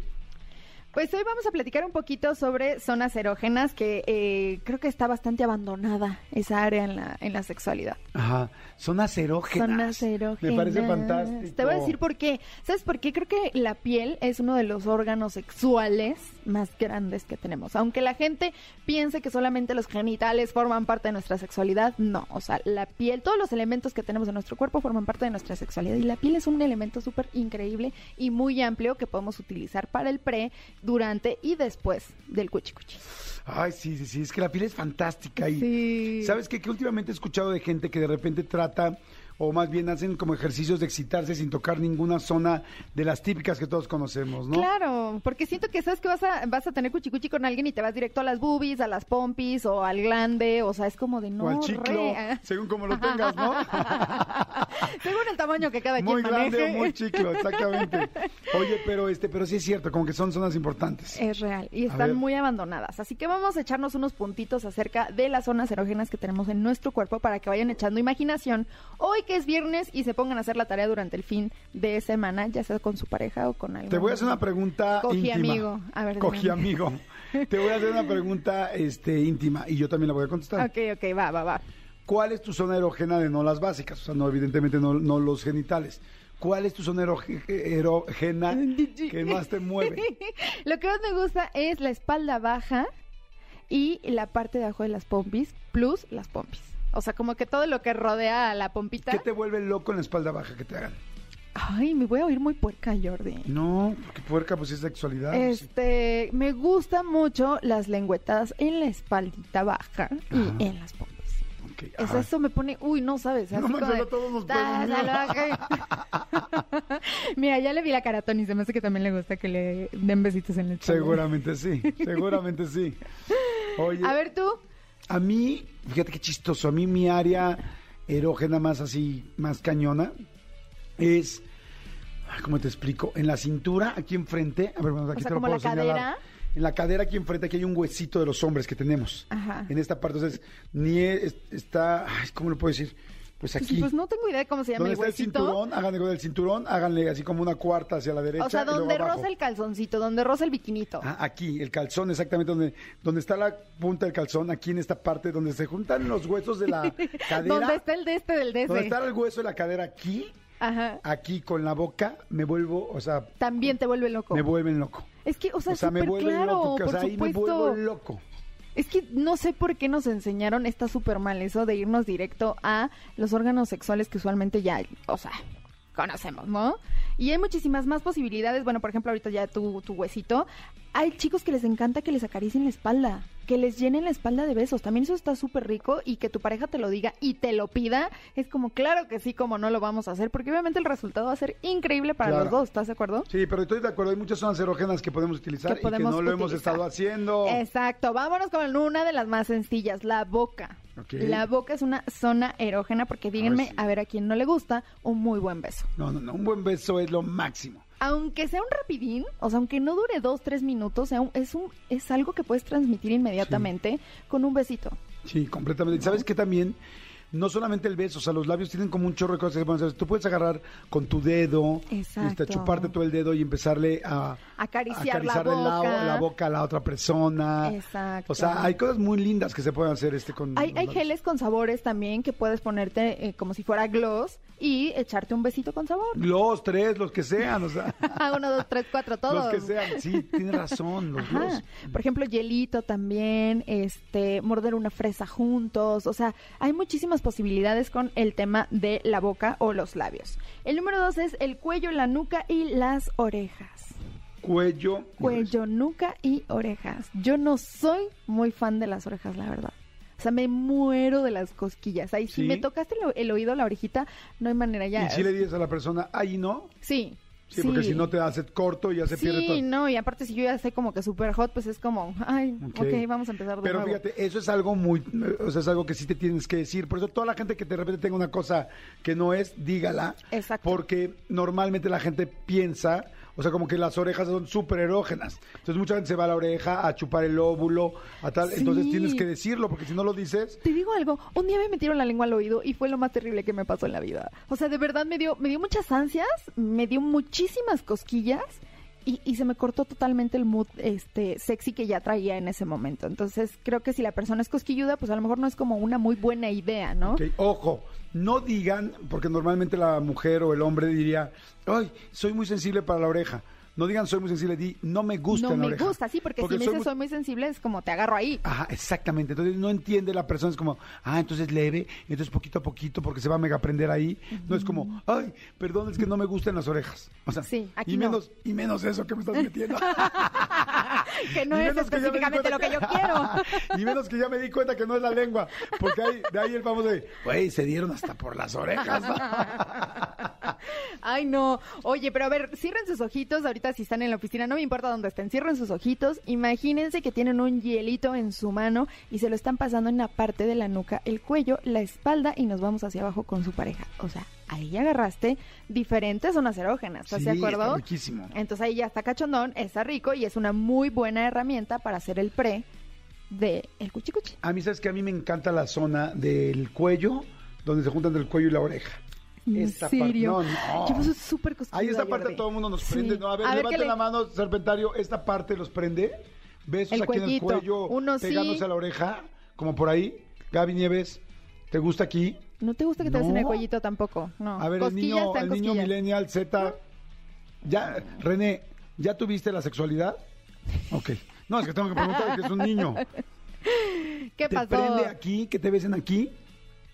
[SPEAKER 6] Pues hoy vamos a platicar un poquito sobre zonas erógenas, que eh, creo que está bastante abandonada esa área en la, en la sexualidad.
[SPEAKER 2] Ajá, zonas erógenas.
[SPEAKER 6] Zonas erógenas.
[SPEAKER 2] Me parece fantástico.
[SPEAKER 6] Te voy a decir por qué. ¿Sabes por qué? Creo que la piel es uno de los órganos sexuales más grandes que tenemos. Aunque la gente piense que solamente los genitales forman parte de nuestra sexualidad, no. O sea, la piel, todos los elementos que tenemos en nuestro cuerpo forman parte de nuestra sexualidad. Y la piel es un elemento súper increíble y muy amplio que podemos utilizar para el pre, durante y después del cuchi cuchi.
[SPEAKER 2] Ay, sí, sí, sí, es que la piel es fantástica y
[SPEAKER 6] Sí.
[SPEAKER 2] ¿sabes qué? Que últimamente he escuchado de gente que de repente trata o más bien hacen como ejercicios de excitarse sin tocar ninguna zona de las típicas que todos conocemos, ¿no?
[SPEAKER 6] Claro, porque siento que sabes que vas a, vas a tener cuchicuchi con alguien y te vas directo a las boobies, a las pompis o al glande, o sea, es como de no.
[SPEAKER 2] o al chiclo,
[SPEAKER 6] re.
[SPEAKER 2] según como lo tengas, ¿no?
[SPEAKER 6] Según el tamaño que cada
[SPEAKER 2] muy
[SPEAKER 6] quien
[SPEAKER 2] grande
[SPEAKER 6] maneje.
[SPEAKER 2] o muy chiclo, exactamente. Oye, pero este, pero sí es cierto, como que son zonas importantes.
[SPEAKER 6] Es real y están muy abandonadas. Así que vamos a echarnos unos puntitos acerca de las zonas erógenas que tenemos en nuestro cuerpo para que vayan echando imaginación. Hoy que es viernes y se pongan a hacer la tarea durante el fin de semana, ya sea con su pareja o con algún...
[SPEAKER 2] Te voy a hacer una pregunta
[SPEAKER 6] Cogí
[SPEAKER 2] íntima.
[SPEAKER 6] amigo. A ver,
[SPEAKER 2] Cogí amigo. Te voy a hacer una pregunta este, íntima y yo también la voy a contestar.
[SPEAKER 6] Ok, ok, va, va, va.
[SPEAKER 2] ¿Cuál es tu zona erógena de no las básicas? O sea, no, evidentemente no, no los genitales. ¿Cuál es tu zona erógena que más te mueve?
[SPEAKER 6] Lo que más me gusta es la espalda baja y la parte de abajo de las pompis, plus las pompis. O sea, como que todo lo que rodea a la pompita.
[SPEAKER 2] ¿Qué te vuelve loco en la espalda baja que te hagan?
[SPEAKER 6] Ay, me voy a oír muy puerca, Jordi.
[SPEAKER 2] No, porque puerca pues es sexualidad. pues, sí.
[SPEAKER 6] Este, me gustan mucho las lengüetas en la espaldita baja y
[SPEAKER 2] Ajá.
[SPEAKER 6] en las pompis.
[SPEAKER 2] Ok,
[SPEAKER 6] Es- eso me pone, uy, no sabes.
[SPEAKER 2] No
[SPEAKER 6] así
[SPEAKER 2] manches,
[SPEAKER 6] como de,
[SPEAKER 2] todos nos
[SPEAKER 6] salvaje". Mira, ya le vi la cara a Tony, se me hace que también le gusta que le den besitos en espalda.
[SPEAKER 2] Seguramente sí, seguramente sí. Oye,
[SPEAKER 6] A ver tú.
[SPEAKER 2] A mí, fíjate qué chistoso, a mí mi área erógena más así, más cañona, es, ¿cómo te explico? En la cintura, aquí enfrente, a ver, bueno, aquí
[SPEAKER 6] O sea,
[SPEAKER 2] te lo puedo
[SPEAKER 6] la
[SPEAKER 2] señalar.
[SPEAKER 6] cadera.
[SPEAKER 2] En la cadera aquí enfrente, aquí hay un huesito de los hombres que tenemos.
[SPEAKER 6] Ajá.
[SPEAKER 2] En esta parte, entonces, ni es- está, ay, ¿cómo lo puedo decir? Pues
[SPEAKER 6] Pues,
[SPEAKER 2] aquí.
[SPEAKER 6] pues no tengo idea de cómo se llama
[SPEAKER 2] donde
[SPEAKER 6] el
[SPEAKER 2] está el
[SPEAKER 6] huesito.
[SPEAKER 2] cinturón, háganle con el cinturón, háganle así como una cuarta hacia la derecha.
[SPEAKER 6] O sea,
[SPEAKER 2] y luego
[SPEAKER 6] donde roza el calzoncito, donde roza el biquinito.
[SPEAKER 2] Ah, aquí, el calzón, exactamente donde, donde está la punta del calzón, aquí en esta parte donde se juntan los huesos de la cadera.
[SPEAKER 6] donde está el de este del de
[SPEAKER 2] donde
[SPEAKER 6] ese.
[SPEAKER 2] está el hueso de la cadera aquí,
[SPEAKER 6] Ajá.
[SPEAKER 2] aquí con la boca, me vuelvo, o sea,
[SPEAKER 6] También te vuelve loco.
[SPEAKER 2] me vuelven loco.
[SPEAKER 6] Es que, o sea,
[SPEAKER 2] o sea, me vuelven
[SPEAKER 6] claro,
[SPEAKER 2] loco, que, o sea, ahí me vuelvo loco.
[SPEAKER 6] Es que no sé por qué nos enseñaron, está súper mal eso de irnos directo a los órganos sexuales que usualmente ya, o sea, conocemos, ¿no? Y hay muchísimas más posibilidades. Bueno, por ejemplo, ahorita ya tu, tu huesito. Hay chicos que les encanta que les acaricien la espalda, que les llenen la espalda de besos. También eso está súper rico y que tu pareja te lo diga y te lo pida. Es como, claro que sí, como no lo vamos a hacer, porque obviamente el resultado va a ser increíble para
[SPEAKER 2] Claro.
[SPEAKER 6] los dos, ¿estás de acuerdo?
[SPEAKER 2] Sí, pero estoy de acuerdo, hay muchas zonas erógenas que podemos utilizar
[SPEAKER 6] Que
[SPEAKER 2] y que no lo hemos estado haciendo.
[SPEAKER 6] Exacto, vámonos con una de las más sencillas, la boca. La boca es una zona erógena porque díganme,
[SPEAKER 2] sí.
[SPEAKER 6] a ver a quién no le gusta, un muy buen beso.
[SPEAKER 2] No, no, no, un buen beso es lo máximo.
[SPEAKER 6] Aunque sea un rapidín, o sea, aunque no dure dos, tres minutos, sea un- es, un, es algo que puedes transmitir inmediatamente con un besito.
[SPEAKER 2] Sí, completamente. ¿Y ¿Sabes qué también? No solamente el beso, o sea, los labios tienen como un chorro de cosas que se pueden hacer. Tú puedes agarrar con tu dedo, este, chuparte todo el dedo y empezarle a
[SPEAKER 6] Acariciar la
[SPEAKER 2] de la,
[SPEAKER 6] boca.
[SPEAKER 2] la boca a la otra persona.
[SPEAKER 6] Exacto.
[SPEAKER 2] O sea, hay cosas muy lindas que se pueden hacer este con
[SPEAKER 6] Hay, geles con sabores también que puedes ponerte eh, como si fuera gloss y echarte un besito con sabor.
[SPEAKER 2] Los tres, los que sean, o sea,
[SPEAKER 6] Ah, uno, dos, tres, cuatro, todos.
[SPEAKER 2] los que sean. Sí, tienes razón, los
[SPEAKER 6] Ajá. Por ejemplo, hielito también, este, morder una fresa juntos, o sea, hay muchísimas posibilidades con el tema de la boca o los labios. El número dos es el cuello, la nuca y las orejas.
[SPEAKER 2] Cuello.
[SPEAKER 6] Cuello, nuca y orejas. Yo no soy muy fan de las orejas, la verdad. O sea, me muero de las cosquillas. Ahí, si me tocaste el, el oído, la orejita, no hay manera ya.
[SPEAKER 2] Y si le dices a la persona, ahí no.
[SPEAKER 6] Sí.
[SPEAKER 2] Sí, porque si no te hace corto y ya se pierde
[SPEAKER 6] Sí,
[SPEAKER 2] todo.
[SPEAKER 6] no, y aparte si yo ya sé como que super hot, pues es como, ay,
[SPEAKER 2] Ok.
[SPEAKER 6] ok, vamos a empezar de
[SPEAKER 2] Pero
[SPEAKER 6] nuevo.
[SPEAKER 2] fíjate, eso es algo muy, o sea, es algo que sí te tienes que decir. Por eso toda la gente que de repente tenga una cosa que no es, dígala.
[SPEAKER 6] Exacto.
[SPEAKER 2] Porque normalmente la gente piensa, o sea, como que las orejas son súper erógenas. Entonces mucha gente se va a la oreja a chupar el óvulo, a tal.
[SPEAKER 6] Sí.
[SPEAKER 2] Entonces tienes que decirlo, porque si no lo dices,
[SPEAKER 6] Te digo algo, un día me metieron la lengua al oído y fue lo más terrible que me pasó en la vida. O sea, de verdad me dio, me dio muchas ansias, me dio muchísimas cosquillas y, y se me cortó totalmente el mood este sexy que ya traía en ese momento. Entonces creo que si la persona es cosquilluda, pues a lo mejor no es como una muy buena idea, ¿no?
[SPEAKER 2] ojo, no digan, porque normalmente la mujer o el hombre diría, ay, soy muy sensible para la oreja. No digan soy muy sensible, di no me gusta
[SPEAKER 6] no
[SPEAKER 2] en la
[SPEAKER 6] me
[SPEAKER 2] oreja.
[SPEAKER 6] gusta, sí, porque, si me
[SPEAKER 2] soy
[SPEAKER 6] dices
[SPEAKER 2] muy-
[SPEAKER 6] soy muy sensible es como te agarro ahí.
[SPEAKER 2] Ajá, exactamente. Entonces no entiende la persona, es como, ah, entonces leve, entonces poquito a poquito porque se va a mega aprender ahí. No es como, ay, perdón, es que no me gustan las orejas. O sea,
[SPEAKER 6] Sí, aquí
[SPEAKER 2] y
[SPEAKER 6] no.
[SPEAKER 2] menos, y menos eso que me estás metiendo.
[SPEAKER 6] que no es
[SPEAKER 2] que
[SPEAKER 6] específicamente lo que yo quiero.
[SPEAKER 2] y menos que ya me di cuenta que no es la lengua. Porque ahí, de ahí el famoso de, güey, se dieron hasta por las orejas.
[SPEAKER 6] Ay, no. Oye, pero a ver, cierren sus ojitos. Ahorita si están en la oficina, no me importa dónde estén, cierren sus ojitos. Imagínense que tienen un hielito en su mano y se lo están pasando en la parte de la nuca, el cuello, la espalda y nos vamos hacia abajo con su pareja. O sea, ahí ya agarraste diferentes zonas erógenas, ¿estás de
[SPEAKER 2] Sí,
[SPEAKER 6] acuerdo?
[SPEAKER 2] está riquísimo.
[SPEAKER 6] Entonces ahí ya está cachondón, está rico y es una muy buena herramienta para hacer el pre de el cuchicuchi.
[SPEAKER 2] A mí, ¿sabes que A mí me encanta la zona del cuello, donde se juntan del cuello y la oreja.
[SPEAKER 6] ¿En
[SPEAKER 2] Esta parte-
[SPEAKER 6] serio?
[SPEAKER 2] no, no.
[SPEAKER 6] Yo súper
[SPEAKER 2] Ahí esta parte todo el mundo nos
[SPEAKER 6] Sí.
[SPEAKER 2] prende. No, a ver, levante
[SPEAKER 6] le-
[SPEAKER 2] la mano, Serpentario. Esta parte los prende. Besos
[SPEAKER 6] El
[SPEAKER 2] aquí en el cuello,
[SPEAKER 6] Uno sí.
[SPEAKER 2] pegándose a la oreja, como por ahí. Gaby Nieves, ¿te gusta aquí?
[SPEAKER 6] ¿No te gusta que te des en el
[SPEAKER 2] No.
[SPEAKER 6] cuellito tampoco? No.
[SPEAKER 2] A ver, el niño, el niño millennial Z. Ya, René, ¿ya tuviste la sexualidad? Ok. No, es que tengo que preguntar que es un niño.
[SPEAKER 6] ¿Qué
[SPEAKER 2] ¿Te
[SPEAKER 6] pasó?
[SPEAKER 2] prende aquí? ¿Que te besen aquí?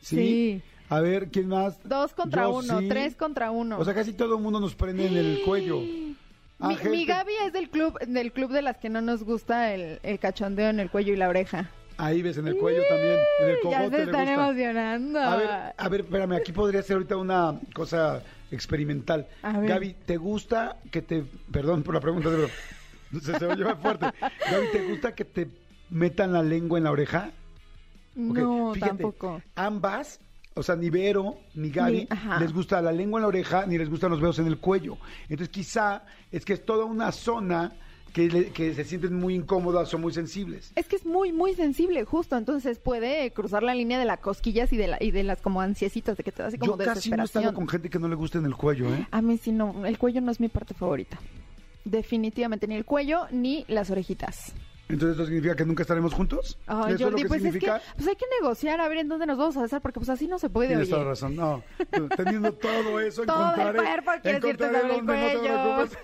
[SPEAKER 2] ¿Sí?
[SPEAKER 6] Sí.
[SPEAKER 2] A ver, ¿quién más?
[SPEAKER 6] Dos contra
[SPEAKER 2] Yo
[SPEAKER 6] uno,
[SPEAKER 2] sí.
[SPEAKER 6] tres contra uno.
[SPEAKER 2] O sea, casi todo el mundo nos prende en el cuello.
[SPEAKER 6] mi,
[SPEAKER 2] Ángel,
[SPEAKER 6] mi Gaby es del club, del club de las que no nos gusta el, el cachondeo en el cuello y la oreja.
[SPEAKER 2] Ahí ves en el cuello también, en el
[SPEAKER 6] ya
[SPEAKER 2] cogote
[SPEAKER 6] se
[SPEAKER 2] le
[SPEAKER 6] están
[SPEAKER 2] gusta.
[SPEAKER 6] emocionando.
[SPEAKER 2] A ver, a ver, espérame, aquí podría ser ahorita una cosa experimental. Gaby, ¿te gusta que te... Perdón por la pregunta, pero se, se oye más fuerte. Gaby, ¿te gusta que te metan la lengua en la oreja?
[SPEAKER 6] No,
[SPEAKER 2] fíjate,
[SPEAKER 6] tampoco.
[SPEAKER 2] Ambas, o sea, ni Vero ni Gaby
[SPEAKER 6] Ni-
[SPEAKER 2] les gusta la lengua en la oreja ni les gustan los besos en el cuello. Entonces, quizá es que es toda una zona que, le- que se sienten muy incómodas o muy sensibles.
[SPEAKER 6] Es que es muy, muy sensible, justo. Entonces puede cruzar la línea de las cosquillas y de, la, y de las como ansiecitas de que te da así como
[SPEAKER 2] Yo casi no he con gente que no le gusta en el cuello, ¿eh?
[SPEAKER 6] A mí sí no, el cuello no es mi parte favorita. Definitivamente, ni el cuello ni las orejitas.
[SPEAKER 2] Entonces, ¿eso significa que nunca estaremos juntos?
[SPEAKER 6] Ay,
[SPEAKER 2] ¿Eso es
[SPEAKER 6] Jordi,
[SPEAKER 2] lo que
[SPEAKER 6] pues
[SPEAKER 2] significa?
[SPEAKER 6] es que pues hay que negociar a ver en dónde nos vamos a besar, porque pues así no se puede,
[SPEAKER 2] Tienes
[SPEAKER 6] oye.
[SPEAKER 2] toda razón. No, teniendo todo eso,
[SPEAKER 6] Todo el
[SPEAKER 2] encontraré,
[SPEAKER 6] cuerpo, quieres irte sobre el
[SPEAKER 2] no
[SPEAKER 6] cuello.
[SPEAKER 2] preocupes.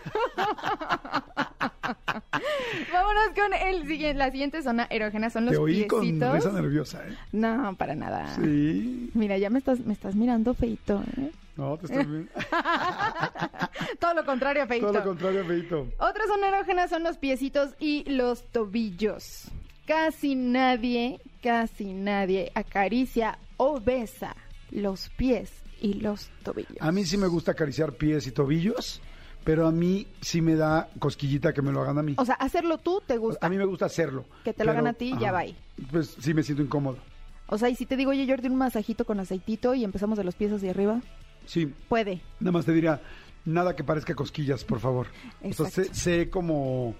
[SPEAKER 6] Vámonos con el siguiente, la siguiente zona erógena, son los
[SPEAKER 2] Te oí con
[SPEAKER 6] piecitos.
[SPEAKER 2] risa nerviosa, ¿eh?
[SPEAKER 6] No, para nada.
[SPEAKER 2] Sí.
[SPEAKER 6] Mira, ya me estás, me estás mirando feito, ¿eh?
[SPEAKER 2] No, te estoy bien.
[SPEAKER 6] Todo lo contrario, feito.
[SPEAKER 2] Todo lo contrario, feito.
[SPEAKER 6] Otra zona erógena son los piecitos y los tobillos. Casi nadie, casi nadie acaricia o besa los pies y los tobillos.
[SPEAKER 2] A mí sí me gusta acariciar pies y tobillos, pero a mí sí me da cosquillita que me lo hagan a mí.
[SPEAKER 6] O sea, hacerlo tú te gusta.
[SPEAKER 2] A mí me gusta hacerlo.
[SPEAKER 6] Que te lo hagan a ti,
[SPEAKER 2] ajá,
[SPEAKER 6] ya va.
[SPEAKER 2] Pues sí me siento incómodo.
[SPEAKER 6] O sea, y si te digo, oye, Jordi, un masajito con aceitito y empezamos de los pies hacia arriba,
[SPEAKER 2] Sí,
[SPEAKER 6] puede.
[SPEAKER 2] nada más te diría, nada que parezca cosquillas, por favor. O sea, sé,
[SPEAKER 6] Exacto.
[SPEAKER 2] sé como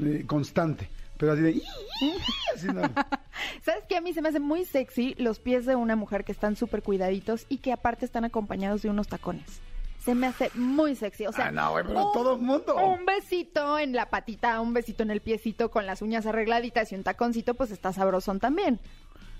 [SPEAKER 2] eh, constante, pero así de... así no.
[SPEAKER 6] ¿Sabes qué? A mí se me hace muy sexy los pies de una mujer que están súper cuidaditos y que aparte están acompañados de unos tacones. Se me hace muy sexy. O sea,
[SPEAKER 2] Ah, no, güey, pero
[SPEAKER 6] un-
[SPEAKER 2] todo el mundo.
[SPEAKER 6] Un besito en la patita, un besito en el piecito con las uñas arregladitas y un taconcito, pues está sabrosón también.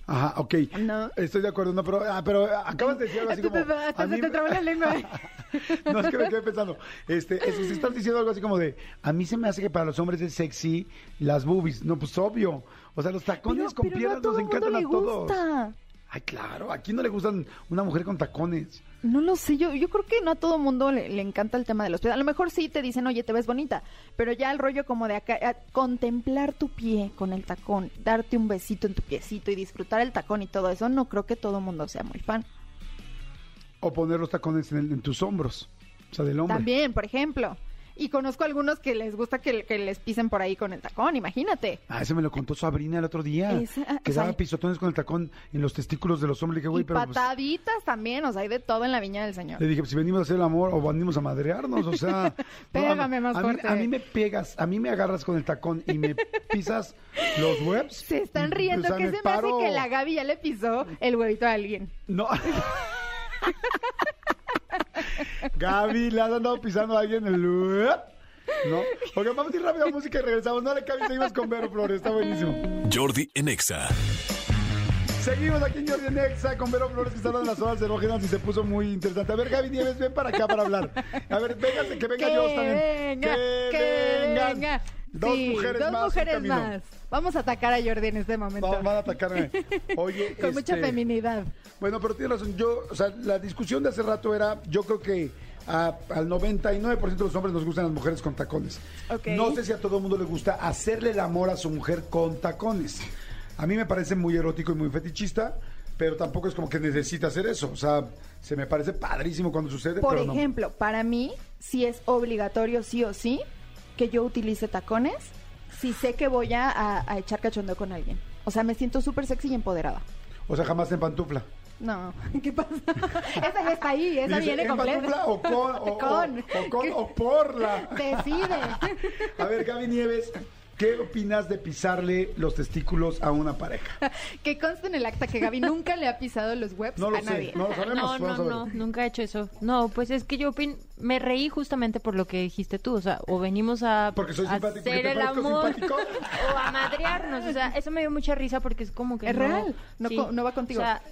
[SPEAKER 2] Ajá, ok.
[SPEAKER 6] No.
[SPEAKER 2] Estoy de acuerdo, no, pero, ah, pero acabas de decir algo así
[SPEAKER 6] Te-
[SPEAKER 2] como...
[SPEAKER 6] te-
[SPEAKER 2] a
[SPEAKER 6] se
[SPEAKER 2] mí
[SPEAKER 6] te
[SPEAKER 2] me-
[SPEAKER 6] trabó la lengua.
[SPEAKER 2] no, es que me quedé pensando. Este, eso, si estás diciendo algo así como de, a mí se me hace que para los hombres es sexy las boobies. No, pues obvio. O sea, los tacones con
[SPEAKER 6] pero no
[SPEAKER 2] piernas
[SPEAKER 6] todo
[SPEAKER 2] nos encantan a todos.
[SPEAKER 6] gusta.
[SPEAKER 2] Ay, claro, aquí no le gustan una mujer con tacones.
[SPEAKER 6] No lo sé, yo, yo creo que no a todo mundo le, le encanta el tema de los pies. A lo mejor sí te dicen, oye, te ves bonita, pero ya el rollo como de acá, a- contemplar tu pie con el tacón, darte un besito en tu piecito y disfrutar el tacón y todo eso, no creo que todo mundo sea muy fan.
[SPEAKER 2] O poner los tacones en, el- en tus hombros. O sea, del hombre.
[SPEAKER 6] También, por ejemplo. Y conozco algunos que les gusta que, que les pisen por ahí con el tacón, imagínate.
[SPEAKER 2] Ah, ese me lo contó Sabrina el otro día.
[SPEAKER 6] Ah,
[SPEAKER 2] que
[SPEAKER 6] o sea,
[SPEAKER 2] daba pisotones con el tacón en los testículos de los hombres. Le dije, güey, pero pues,
[SPEAKER 6] pataditas también, o sea, hay de todo en la viña del Señor.
[SPEAKER 2] Le dije, pues, si venimos a hacer el amor o venimos a madrearnos, o sea...
[SPEAKER 6] Pégame más
[SPEAKER 2] a mí,
[SPEAKER 6] fuerte.
[SPEAKER 2] A mí me pegas, a mí me agarras con el tacón y me pisas los webs.
[SPEAKER 6] Se están riendo,
[SPEAKER 2] o sea,
[SPEAKER 6] que se me hace que la Gaby ya le pisó el huevito a alguien.
[SPEAKER 2] No. Gaby, ¿le has andado pisando a alguien el... No. Ok, vamos a ir rápido a música y regresamos. No le cabes, seguimos con Vero Flores, está buenísimo.
[SPEAKER 1] Jordi en Exa.
[SPEAKER 2] Seguimos aquí en Jordi Nexa con Vero Flores que está de las horas erógenas y se puso muy interesante. A ver, Gaby Nieves, ven para acá para hablar. A ver, véngase, que venga
[SPEAKER 6] que
[SPEAKER 2] yo también.
[SPEAKER 6] venga, que venga.
[SPEAKER 2] Dos
[SPEAKER 6] Sí,
[SPEAKER 2] mujeres
[SPEAKER 6] dos
[SPEAKER 2] más.
[SPEAKER 6] mujeres más. Vamos a atacar a Jordi en este momento.
[SPEAKER 2] Va- van a atacarme. Oye,
[SPEAKER 6] Con mucha
[SPEAKER 2] este,
[SPEAKER 6] feminidad.
[SPEAKER 2] Bueno, pero tienes razón. Yo, o sea, la discusión de hace rato era, yo creo que a- al 99% de los hombres nos gustan las mujeres con tacones.
[SPEAKER 6] Ok.
[SPEAKER 2] No sé si a todo el mundo le gusta hacerle el amor a su mujer con tacones. A mí me parece muy erótico y muy fetichista, pero tampoco es como que necesita hacer eso. O sea, se me parece padrísimo cuando sucede,
[SPEAKER 6] Por
[SPEAKER 2] pero no.
[SPEAKER 6] ejemplo, para mí, si es obligatorio sí o sí que yo utilice tacones, si sé que voy a, a- a echar cachondeo con alguien. O sea, me siento súper sexy y empoderada.
[SPEAKER 2] O sea, jamás en pantufla.
[SPEAKER 6] No, ¿qué pasa? esa ya está ahí, esa
[SPEAKER 2] Dice,
[SPEAKER 6] viene
[SPEAKER 2] ¿en
[SPEAKER 6] completa.
[SPEAKER 2] o con? O, o-
[SPEAKER 6] Con.
[SPEAKER 2] o con o por la.
[SPEAKER 6] Decide.
[SPEAKER 2] A ver, Gaby Nieves, ¿Qué opinas de pisarle los testículos a una pareja?
[SPEAKER 6] Que conste en el acta que Gaby nunca le ha pisado los webs
[SPEAKER 2] No lo
[SPEAKER 6] a
[SPEAKER 2] sé,
[SPEAKER 6] nadie.
[SPEAKER 2] no lo sabemos.
[SPEAKER 7] No, no, no, nunca he hecho eso. No, pues es que yo opin- me reí justamente por lo que dijiste tú, o sea, o venimos a,
[SPEAKER 2] Porque soy
[SPEAKER 7] a
[SPEAKER 2] simpático, porque
[SPEAKER 7] hacer el amor
[SPEAKER 2] simpático.
[SPEAKER 7] o a madrearnos, o sea, eso me dio mucha risa porque es como que
[SPEAKER 6] Es
[SPEAKER 7] no,
[SPEAKER 6] real, no co- no va contigo.
[SPEAKER 7] O sea,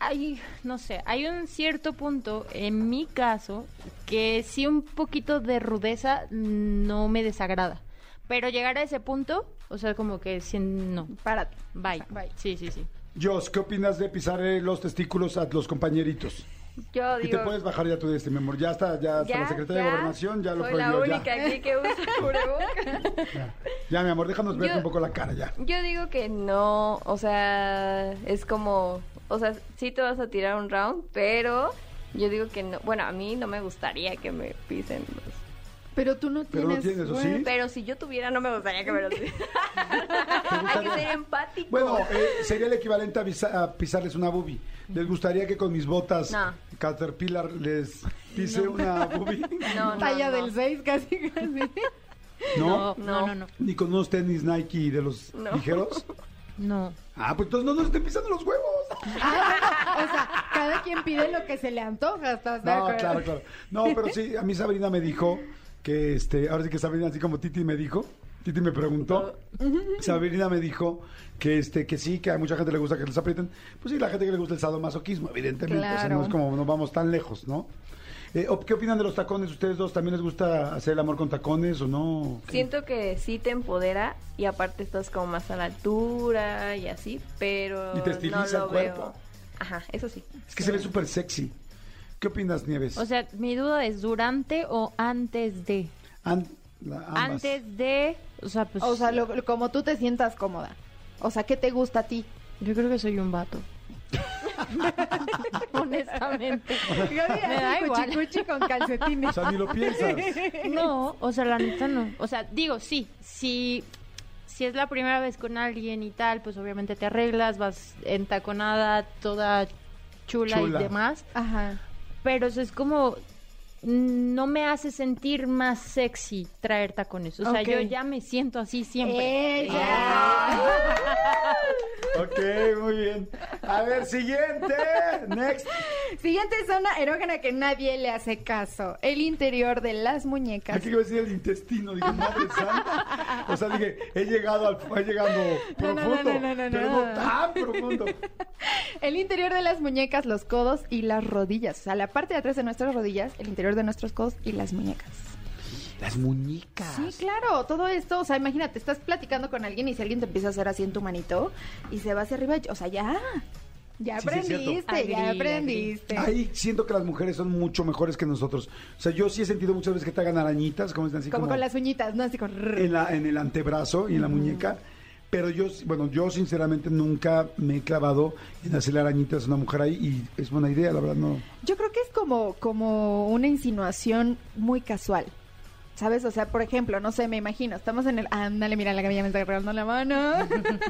[SPEAKER 7] hay, no sé, hay un cierto punto en mi caso que sí un poquito de rudeza no me desagrada, pero llegar a ese punto, o sea, como que si no,
[SPEAKER 6] Párate.
[SPEAKER 7] bye,
[SPEAKER 6] Bye.
[SPEAKER 7] sí, sí, sí.
[SPEAKER 2] Jos, ¿qué opinas de pisarle los testículos a los compañeritos?
[SPEAKER 8] Yo
[SPEAKER 2] Y te
[SPEAKER 8] digo,
[SPEAKER 2] puedes bajar ya tú de este, mi amor. Ya está, ya, hasta la Secretaría de Gobernación ya lo
[SPEAKER 8] soy
[SPEAKER 2] prohibió.
[SPEAKER 8] la
[SPEAKER 2] ya.
[SPEAKER 8] única aquí que usa cubrebocas.
[SPEAKER 2] Ya. Ya, mi amor, déjanos ver un poco la cara ya.
[SPEAKER 8] Yo digo que no, o sea, es como, o sea, sí te vas a tirar un round, pero yo digo que no, bueno, a mí no me gustaría que me pisen los...
[SPEAKER 6] Pero tú no
[SPEAKER 2] Pero
[SPEAKER 6] tienes.
[SPEAKER 2] no tienes, ¿o
[SPEAKER 6] webs.
[SPEAKER 2] sí?
[SPEAKER 8] Pero si yo tuviera, no me gustaría que me pisen. Hay que ser empático.
[SPEAKER 2] Bueno, eh, sería el equivalente a, visa- a pisarles una boobie. ¿Les gustaría que con mis botas
[SPEAKER 8] No.
[SPEAKER 2] Caterpillar les pise una boobie?
[SPEAKER 8] no, no,
[SPEAKER 6] Talla
[SPEAKER 8] no.
[SPEAKER 6] del 6 casi, casi.
[SPEAKER 2] ¿No?
[SPEAKER 7] No, no, no, no.
[SPEAKER 2] Ni con unos tenis Nike de los
[SPEAKER 8] No.
[SPEAKER 2] ligeros.
[SPEAKER 7] No.
[SPEAKER 2] Ah, pues entonces no nos estén pisando los huevos.
[SPEAKER 6] Ah, bueno, o sea, cada quien pide lo que se le antoja, ¿estás de
[SPEAKER 2] No,
[SPEAKER 6] acuerdo?
[SPEAKER 2] claro, claro. No, pero sí, a mí Sabrina me dijo que, este, ahora sí que Sabrina, así como Titi me dijo, Titi me preguntó, Sabrina me dijo que, este, que sí, que a mucha gente le gusta que les aprieten. Pues sí, la gente que le gusta el sadomasoquismo, evidentemente. O sea, no es como, no vamos tan lejos, ¿no? Eh, ¿o ¿Qué opinan de los tacones? ¿Ustedes dos también les gusta hacer el amor con tacones o no?
[SPEAKER 8] Siento que sí te empodera y aparte estás como más a la altura y así, pero
[SPEAKER 2] Y te estiliza
[SPEAKER 8] no lo
[SPEAKER 2] el cuerpo.
[SPEAKER 8] veo. Ajá, eso sí.
[SPEAKER 2] Es que se ve súper sexy. ¿Qué opinas, Nieves?
[SPEAKER 7] O sea, mi duda es durante o antes de.
[SPEAKER 2] An- la- ambas.
[SPEAKER 7] Antes de, o sea, pues
[SPEAKER 6] O sea, lo- lo- como tú te sientas cómoda. O sea, ¿qué te gusta a ti?
[SPEAKER 7] yo creo que soy un vato. Honestamente.
[SPEAKER 6] Me
[SPEAKER 7] da igual.
[SPEAKER 6] Cuchi con calcetines.
[SPEAKER 2] O sea, ni lo piensas.
[SPEAKER 7] No, o sea, la neta no. O sea, digo, sí, si si es la primera vez con alguien y tal, pues obviamente te arreglas, vas entaconada, toda chula,
[SPEAKER 2] Chula.
[SPEAKER 7] y demás,
[SPEAKER 6] Ajá.
[SPEAKER 7] Pero eso es como no me hace sentir más sexy traer tacones. O sea, yo ya me siento así siempre.
[SPEAKER 6] Ella.
[SPEAKER 2] Ok, muy bien. A ver, siguiente. Next.
[SPEAKER 6] Siguiente zona erógena que nadie le hace caso. El interior de las muñecas.
[SPEAKER 2] Aquí iba a decir el intestino, dije, madre santa. O sea, dije, he llegado al, he
[SPEAKER 6] no,
[SPEAKER 2] profundo,
[SPEAKER 6] no, no, no,
[SPEAKER 2] pero
[SPEAKER 6] no
[SPEAKER 2] tan profundo.
[SPEAKER 6] El interior de las muñecas, los codos y las rodillas. O sea, la parte de atrás de nuestras rodillas, el interior de nuestros codos y las muñecas.
[SPEAKER 2] Las muñecas.
[SPEAKER 6] Sí, claro, todo esto, o sea, imagínate, estás platicando con alguien y si alguien te empieza a hacer así en tu manito y se va hacia arriba, o sea, ya, ya
[SPEAKER 2] Sí, sí,
[SPEAKER 6] aprendiste, ya
[SPEAKER 7] Agri,
[SPEAKER 6] aprendiste.
[SPEAKER 2] Ahí siento que las mujeres son mucho mejores que nosotros. O sea, yo sí he sentido muchas veces que te hagan arañitas, como están así
[SPEAKER 6] como,
[SPEAKER 2] como,
[SPEAKER 6] con las uñitas, ¿no? Así con...
[SPEAKER 2] en, la, en el antebrazo y en la muñeca. Pero yo, bueno, yo sinceramente nunca me he clavado en hacerle arañitas a una mujer ahí y es buena idea, la verdad, no.
[SPEAKER 6] Yo creo que es como, como una insinuación muy casual. ¿Sabes? O sea, por ejemplo, no sé, me imagino, estamos en el... Ándale, mira, la ya me está agarrando la mano.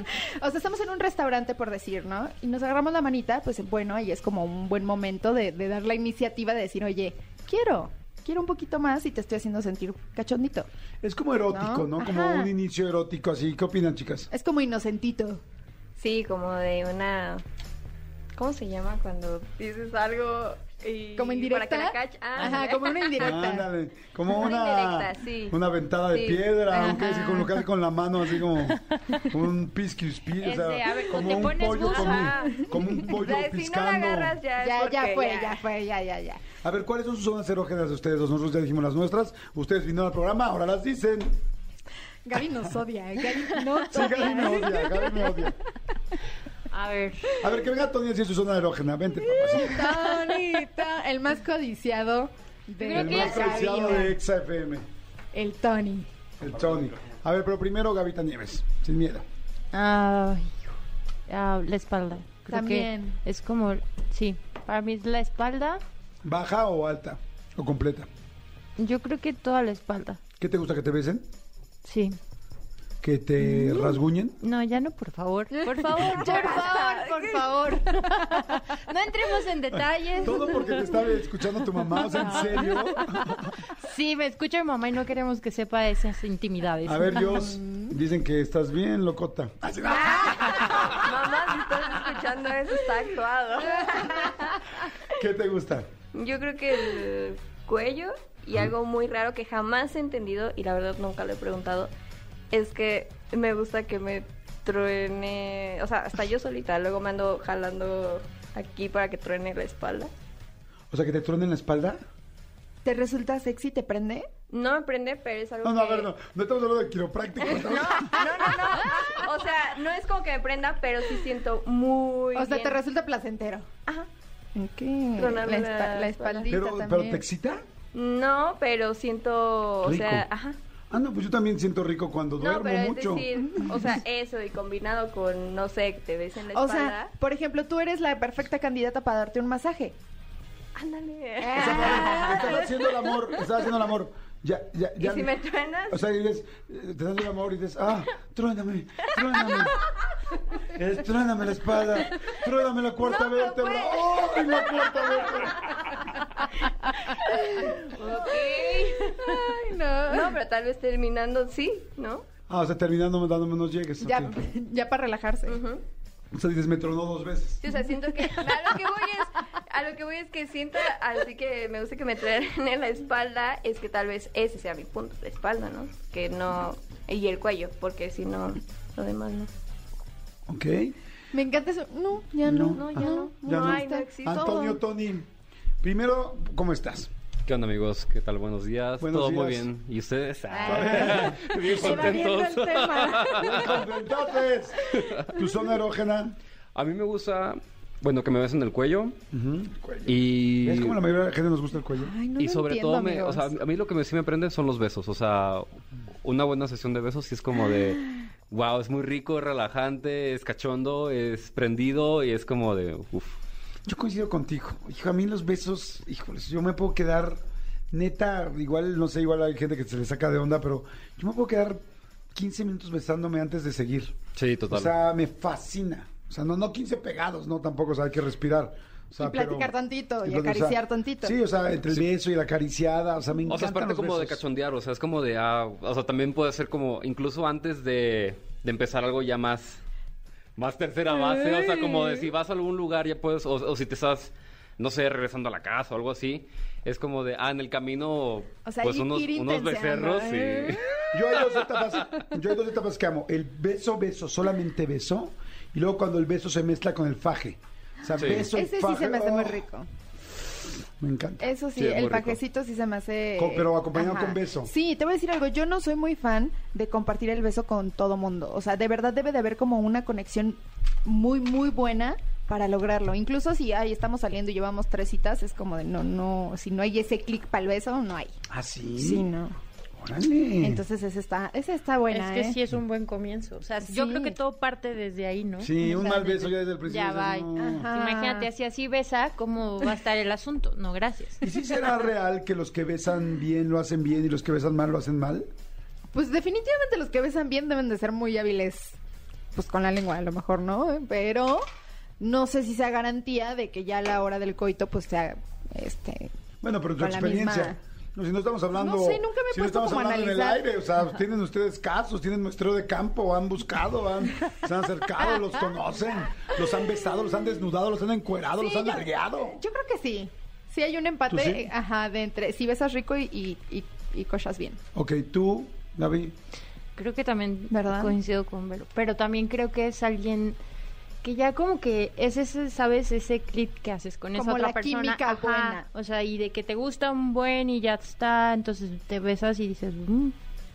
[SPEAKER 6] o sea, estamos en un restaurante, por decir, ¿no? Y nos agarramos la manita, pues bueno, ahí es como un buen momento de, de dar la iniciativa de decir, oye, quiero, quiero un poquito más y te estoy haciendo sentir cachondito.
[SPEAKER 2] Es como erótico,
[SPEAKER 6] ¿No?
[SPEAKER 2] ¿no? Como un inicio erótico así. ¿Qué opinan, chicas?
[SPEAKER 6] Es como inocentito.
[SPEAKER 8] Sí, como de una... ¿Cómo se llama cuando dices algo y...
[SPEAKER 6] ¿Como indirecta?
[SPEAKER 8] Para que la cache. Ah,
[SPEAKER 6] Ajá, como una indirecta.
[SPEAKER 2] Ándale, como
[SPEAKER 8] Una
[SPEAKER 2] una,
[SPEAKER 8] indirecta, sí.
[SPEAKER 2] una ventada de
[SPEAKER 8] Sí.
[SPEAKER 2] piedra, aunque
[SPEAKER 6] Ajá.
[SPEAKER 2] así con lo que hace con la mano, así como un pisquispi, o sea,
[SPEAKER 7] ver,
[SPEAKER 2] como un pollo, como, como un pollo
[SPEAKER 8] O sea, si no la agarras ya
[SPEAKER 6] Ya, ya fue, ya fue, ya, ya, ya.
[SPEAKER 2] A ver, ¿cuáles son sus zonas erógenas de ustedes? Nosotros ya dijimos las nuestras. Ustedes vinieron al programa, ahora las dicen.
[SPEAKER 6] Gaby nos odia, Gaby no
[SPEAKER 2] Sí, Gaby me odia, Gaby me odia.
[SPEAKER 7] A ver,
[SPEAKER 2] A ver, que venga Tony a decir su zona erógena. Vente, papá.
[SPEAKER 6] Tonita, el más codiciado de
[SPEAKER 2] El
[SPEAKER 7] que
[SPEAKER 2] más
[SPEAKER 6] cabina.
[SPEAKER 2] de Exa FM,
[SPEAKER 6] El Tony.
[SPEAKER 2] el Tony. A ver, pero primero Gavita Nieves, sin miedo.
[SPEAKER 7] ay, ah, la espalda. Creo
[SPEAKER 6] También.
[SPEAKER 7] que es como, sí, para mí es la espalda.
[SPEAKER 2] ¿Baja o alta? ¿O completa?
[SPEAKER 7] Yo creo que toda la espalda.
[SPEAKER 2] ¿Qué te gusta que te besen?
[SPEAKER 7] Sí.
[SPEAKER 2] ¿Que te
[SPEAKER 6] Mm.
[SPEAKER 2] rasguñen?
[SPEAKER 7] No, ya no, por favor. Por favor, por favor, por favor. No entremos en detalles.
[SPEAKER 2] Todo porque te estaba escuchando tu mamá, o sea, ¿en serio?
[SPEAKER 7] Sí, me escucha mi mamá y no queremos que sepa esas intimidades.
[SPEAKER 2] A ver, Dios, Dicen que estás bien, locota. No.
[SPEAKER 8] Mamá, si estás escuchando eso, está actuado.
[SPEAKER 2] ¿Qué te gusta?
[SPEAKER 8] Yo creo que el cuello y algo muy raro que jamás he entendido y la verdad nunca lo he preguntado es que me gusta que me truene, o sea, hasta yo solita, luego me ando jalando aquí para que truene la espalda.
[SPEAKER 2] O sea, que te truene en la espalda.
[SPEAKER 6] ¿Te resulta sexy? ¿Te prende?
[SPEAKER 8] No me prende, pero es algo
[SPEAKER 2] No, no, a ver, no. No estamos hablando de quiropráctico.
[SPEAKER 8] No, no, no, no. O sea, no es como que me prenda, pero sí siento muy
[SPEAKER 6] o sea,
[SPEAKER 8] bien.
[SPEAKER 6] te resulta placentero.
[SPEAKER 8] Ajá.
[SPEAKER 6] ¿Qué?
[SPEAKER 8] Tronarme
[SPEAKER 6] La,
[SPEAKER 8] la
[SPEAKER 6] espa- la
[SPEAKER 8] espalda.
[SPEAKER 6] espaldita
[SPEAKER 2] Pero,
[SPEAKER 6] también.
[SPEAKER 2] pero te excita.
[SPEAKER 8] No, pero siento, o
[SPEAKER 2] Rico.
[SPEAKER 8] sea, ajá.
[SPEAKER 2] Ah, no, pues yo también siento rico cuando
[SPEAKER 8] No,
[SPEAKER 2] duermo
[SPEAKER 8] pero
[SPEAKER 2] mucho.
[SPEAKER 8] es decir, o sea, eso y combinado con, no sé, que te ves en la
[SPEAKER 6] O
[SPEAKER 8] espalda.
[SPEAKER 6] sea, por ejemplo, tú eres la perfecta candidata para darte un masaje.
[SPEAKER 8] ándale.
[SPEAKER 2] O sea, estás haciendo el amor, estás haciendo el amor. Ya, ya,
[SPEAKER 8] Y
[SPEAKER 2] ya.
[SPEAKER 8] si me truenas,
[SPEAKER 2] O sea, dices, eh, te das el amor y dices, ah, truéname, truéname. Es, truéname la espada, truéname la cuarta
[SPEAKER 8] No,
[SPEAKER 2] vértebra. ¡Ay, la cuarta vértebra!
[SPEAKER 6] Ay, no.
[SPEAKER 8] no, pero tal vez terminando, sí, ¿no?
[SPEAKER 2] Ah, o sea, terminando dándome unos llegues.
[SPEAKER 6] Ya,
[SPEAKER 2] ok.
[SPEAKER 6] ya para relajarse.
[SPEAKER 8] Ujú.
[SPEAKER 2] O sea, dices, me tronó dos veces.
[SPEAKER 8] Sí, o sea, siento que a lo que voy es, a lo que voy es que siento, así que me gusta que me traen en la espalda, es que tal vez ese sea mi punto, la espalda, ¿no? Que no, y el cuello, porque si no, lo demás no.
[SPEAKER 2] ¿Ok?
[SPEAKER 6] Me encanta eso. No, ya no.
[SPEAKER 2] No,
[SPEAKER 8] ya no.
[SPEAKER 2] Ya
[SPEAKER 8] No
[SPEAKER 2] no.
[SPEAKER 8] hay, no existe.
[SPEAKER 2] Antonio, Tony, primero, ¿cómo estás?
[SPEAKER 9] ¿Qué onda amigos? ¿Qué tal? Buenos días.
[SPEAKER 2] Buenos
[SPEAKER 9] Todo muy bien. ¿Y ustedes?
[SPEAKER 6] Ah.
[SPEAKER 9] bien contentos.
[SPEAKER 6] tema.
[SPEAKER 2] Bien contentotes. ¿Tu zona erógena?
[SPEAKER 9] A mí me gusta, bueno, que me besen el cuello
[SPEAKER 2] Cuello.
[SPEAKER 9] y...
[SPEAKER 2] Es como la mayoría de la gente nos gusta el cuello.
[SPEAKER 6] Ay, no
[SPEAKER 9] y
[SPEAKER 6] lo
[SPEAKER 9] sobre
[SPEAKER 6] entiendo,
[SPEAKER 9] todo, me, o sea, a mí lo que me, sí me prende son los besos. O sea, una buena sesión de besos sí es como de, wow, es muy rico, es relajante, es cachondo, es prendido y es como de, uff.
[SPEAKER 2] Yo coincido contigo. Hijo, a mí los besos, híjoles, yo me puedo quedar, neta, igual, no sé, igual hay gente que se le saca de onda, pero yo me puedo quedar 15 minutos besándome antes de seguir.
[SPEAKER 9] Sí, total.
[SPEAKER 2] O sea, me fascina. O sea, no, no 15 pegados, no, tampoco, o sea, hay que respirar. O sea,
[SPEAKER 6] Y platicar
[SPEAKER 2] pero-
[SPEAKER 6] tantito, y
[SPEAKER 2] o sea,
[SPEAKER 6] acariciar tantito.
[SPEAKER 2] Sí, o sea, entre el beso y la acariciada, o sea, me
[SPEAKER 9] O
[SPEAKER 2] encantan
[SPEAKER 9] sea, es parte como de cachondear, o sea, es como de, ah, o sea, también puede ser como, incluso antes de, de empezar algo ya más, más tercera base, o sea, como de si vas a algún lugar ya puedes, o, o si te estás, no sé, regresando a la casa o algo así, es como de, ah, en el camino,
[SPEAKER 6] O sea,
[SPEAKER 9] pues
[SPEAKER 6] ir-
[SPEAKER 9] unos,
[SPEAKER 6] ir
[SPEAKER 9] unos
[SPEAKER 6] intenseando,
[SPEAKER 9] becerros
[SPEAKER 6] ¿eh?
[SPEAKER 9] y...
[SPEAKER 2] Yo hay dos etapas, yo hay dos etapas que amo. El beso, beso, solamente beso. Y luego cuando el beso se mezcla con el faje. O sea,
[SPEAKER 9] Sí.
[SPEAKER 2] beso y
[SPEAKER 6] Ese sí
[SPEAKER 2] faje,
[SPEAKER 6] se me hace muy
[SPEAKER 2] oh,
[SPEAKER 6] rico.
[SPEAKER 2] Me encanta.
[SPEAKER 6] Eso sí,
[SPEAKER 9] Sí, es
[SPEAKER 6] el
[SPEAKER 9] rico.
[SPEAKER 6] pajecito sí se me hace...
[SPEAKER 2] Co- pero acompañado con beso.
[SPEAKER 6] Sí, te voy a decir algo, yo no soy muy fan de compartir el beso con todo mundo. O sea, de verdad debe de haber como una conexión muy, muy buena para lograrlo. Incluso si ahí estamos saliendo y llevamos tres citas, es como de no, no, si no hay ese clic para el beso, no hay.
[SPEAKER 2] ¿Ah, sí?
[SPEAKER 6] Sí, no.
[SPEAKER 2] Órale.
[SPEAKER 6] Entonces esa está, esa está buena,
[SPEAKER 7] es que
[SPEAKER 6] ¿eh?
[SPEAKER 7] sí es un buen comienzo. O sea, yo creo que todo parte desde ahí, ¿no?
[SPEAKER 2] Sí, un mal beso ya desde el principio.
[SPEAKER 7] Ya va.
[SPEAKER 2] no.
[SPEAKER 7] Imagínate, así así besa, ¿cómo va a estar el asunto? No, gracias.
[SPEAKER 2] ¿Y si será real que los que besan bien lo hacen bien y los que besan mal lo hacen mal?
[SPEAKER 6] Pues definitivamente los que besan bien deben de ser muy hábiles, pues con la lengua a lo mejor, ¿no? Pero no sé si sea garantía de que ya a la hora del coito pues sea, este...
[SPEAKER 2] Bueno, pero tu experiencia.
[SPEAKER 6] misma-
[SPEAKER 2] No, si no estamos hablando.
[SPEAKER 6] No sé, nunca me he
[SPEAKER 2] si no estamos
[SPEAKER 6] como
[SPEAKER 2] hablando en el
[SPEAKER 6] analizar.
[SPEAKER 2] aire. O sea, tienen ustedes casos, tienen muestreo de campo, han buscado, han, se han acercado, los conocen, los han besado, los han desnudado, los han encuerado, los
[SPEAKER 6] Sí,
[SPEAKER 2] han
[SPEAKER 6] yo-
[SPEAKER 2] largueado.
[SPEAKER 6] Yo creo que sí. Sí hay un empate,
[SPEAKER 2] ¿Tú sí?
[SPEAKER 6] eh, ajá, de entre si besas rico y, y, y, y cochas bien.
[SPEAKER 2] Ok, tú, Gaby.
[SPEAKER 7] Creo que también
[SPEAKER 6] ¿Verdad?
[SPEAKER 7] coincido con Vero. Pero también creo que es alguien que ya como que es ese, ¿sabes? Ese clip que haces con esa
[SPEAKER 6] Como
[SPEAKER 7] otra
[SPEAKER 6] la
[SPEAKER 7] persona.
[SPEAKER 6] química
[SPEAKER 7] Ajá.
[SPEAKER 6] buena.
[SPEAKER 7] O sea, y de que te gusta un buen y ya está, entonces te besas y dices, "Mm,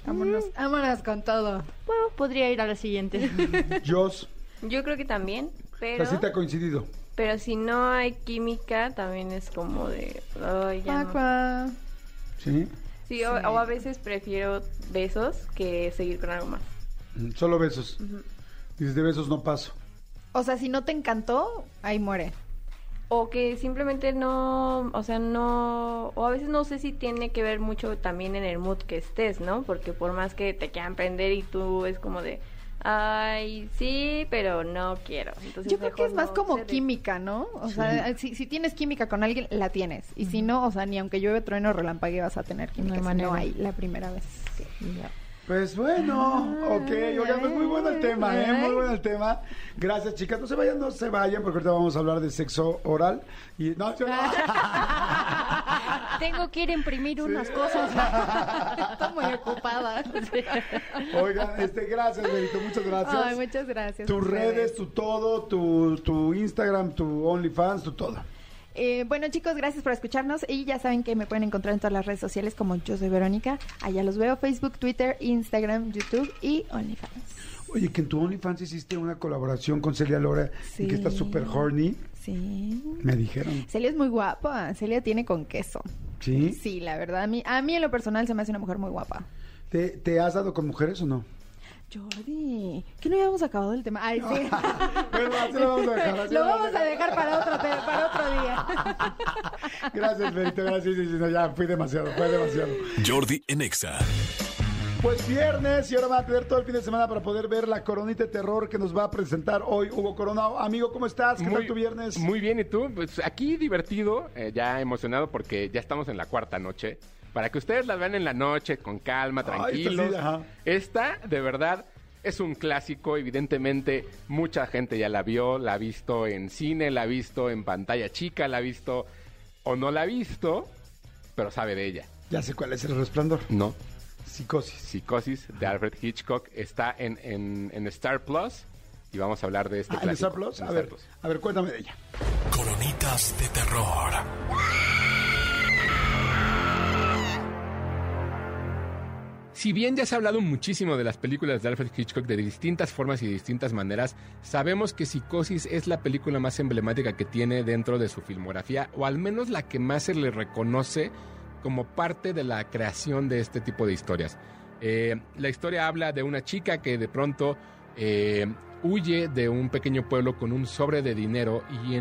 [SPEAKER 6] Vámonos, vámonos con todo.
[SPEAKER 7] bueno, podría ir a la siguiente.
[SPEAKER 2] Jos,
[SPEAKER 8] Yo creo que también, pero,
[SPEAKER 2] así te ha coincidido.
[SPEAKER 8] pero si no hay química, también es como de, ay, ya no".
[SPEAKER 6] Cuac, cuac.
[SPEAKER 2] ¿Sí?
[SPEAKER 8] Sí, o, o a veces prefiero besos que seguir con algo más.
[SPEAKER 2] Mm, Solo besos. Dices, de besos no paso.
[SPEAKER 6] O sea, si no te encantó, ahí muere.
[SPEAKER 8] O que simplemente no, o sea, no, o a veces no sé si tiene que ver mucho también en el mood que estés, ¿no? Porque por más que te quieran prender y tú es como de, ay, sí, pero no quiero. Entonces,
[SPEAKER 6] Yo creo que es más
[SPEAKER 8] no
[SPEAKER 6] como química, ¿no? O sea, si, si tienes química con alguien, la tienes. Y si no, o sea, ni aunque llueve, trueno, relampague, vas a tener química.
[SPEAKER 7] hay
[SPEAKER 6] si
[SPEAKER 7] manera.
[SPEAKER 6] no hay la primera vez.
[SPEAKER 2] Pues bueno, ok, oigan, pues muy bueno el tema, ¿eh? Muy bueno el tema. Gracias, chicas. No se vayan, no se vayan, porque ahorita vamos a hablar de sexo oral. Y no, yo no.
[SPEAKER 7] Tengo que ir a imprimir unas cosas.
[SPEAKER 6] Estoy muy ocupada.
[SPEAKER 2] Oigan, este, gracias, Benito, muchas gracias.
[SPEAKER 6] Ay, muchas gracias.
[SPEAKER 2] Tus redes, tu todo, tu, tu Instagram, tu OnlyFans, tu todo.
[SPEAKER 6] Eh, bueno, chicos, gracias por escucharnos. Y ya saben que me pueden encontrar en todas las redes sociales como Yo Soy Verónica. Allá los veo: Facebook, Twitter, Instagram, YouTube y OnlyFans.
[SPEAKER 2] Oye, que en tu OnlyFans hiciste una colaboración con Celia Lora y que está súper horny,
[SPEAKER 6] Sí.
[SPEAKER 2] me dijeron.
[SPEAKER 6] Celia es muy guapa. Celia tiene con queso.
[SPEAKER 2] ¿Sí?
[SPEAKER 6] Sí, la verdad. A mí, a mí en lo personal se me hace una mujer muy guapa.
[SPEAKER 2] ¿Te, te has dado con mujeres o no?
[SPEAKER 6] Jordi, ¿que no habíamos acabado el tema? Ay, sí.
[SPEAKER 2] Bueno, así lo vamos a dejar. así
[SPEAKER 6] Lo
[SPEAKER 2] vamos
[SPEAKER 6] vamos a dejar para otro, te- para otro día.
[SPEAKER 2] Gracias, Benito. Gracias. Sí, sí, no, ya fui demasiado, fue demasiado.
[SPEAKER 1] Jordi en Exa.
[SPEAKER 2] Pues viernes y ahora van a tener todo el fin de semana para poder ver la coronita de terror que nos va a presentar hoy Hugo Coronado. Amigo, ¿cómo estás? ¿Qué tal tu viernes?
[SPEAKER 10] Muy bien, ¿y tú? Pues aquí divertido, eh, ya emocionado porque ya estamos en la cuarta noche. Para que ustedes las vean en la noche, con calma,
[SPEAKER 2] esta sí,
[SPEAKER 10] tranquilos. Esta, de verdad, es un clásico. Evidentemente, mucha gente ya la vio, la ha visto en cine, la ha visto en pantalla chica, la ha visto o no la ha visto, pero sabe de ella.
[SPEAKER 2] Ya sé cuál es el resplandor.
[SPEAKER 10] No.
[SPEAKER 2] Psicosis.
[SPEAKER 10] Psicosis de Alfred Hitchcock está en, en- en Star Plus y vamos a hablar de este
[SPEAKER 2] Ah, ¿en
[SPEAKER 10] clásico.
[SPEAKER 2] Star Plus?
[SPEAKER 10] En
[SPEAKER 2] A
[SPEAKER 10] Star
[SPEAKER 2] ver,
[SPEAKER 10] Plus.
[SPEAKER 2] a ver, cuéntame de ella.
[SPEAKER 1] Coronitas de terror.
[SPEAKER 10] Si bien ya se ha hablado muchísimo de las películas de Alfred Hitchcock de distintas formas y distintas maneras, sabemos que Psicosis es la película más emblemática que tiene dentro de su filmografía, o al menos la que más se le reconoce como parte de la creación de este tipo de historias. Eh, la historia habla de una chica que de pronto eh, huye de un pequeño pueblo con un sobre de dinero y-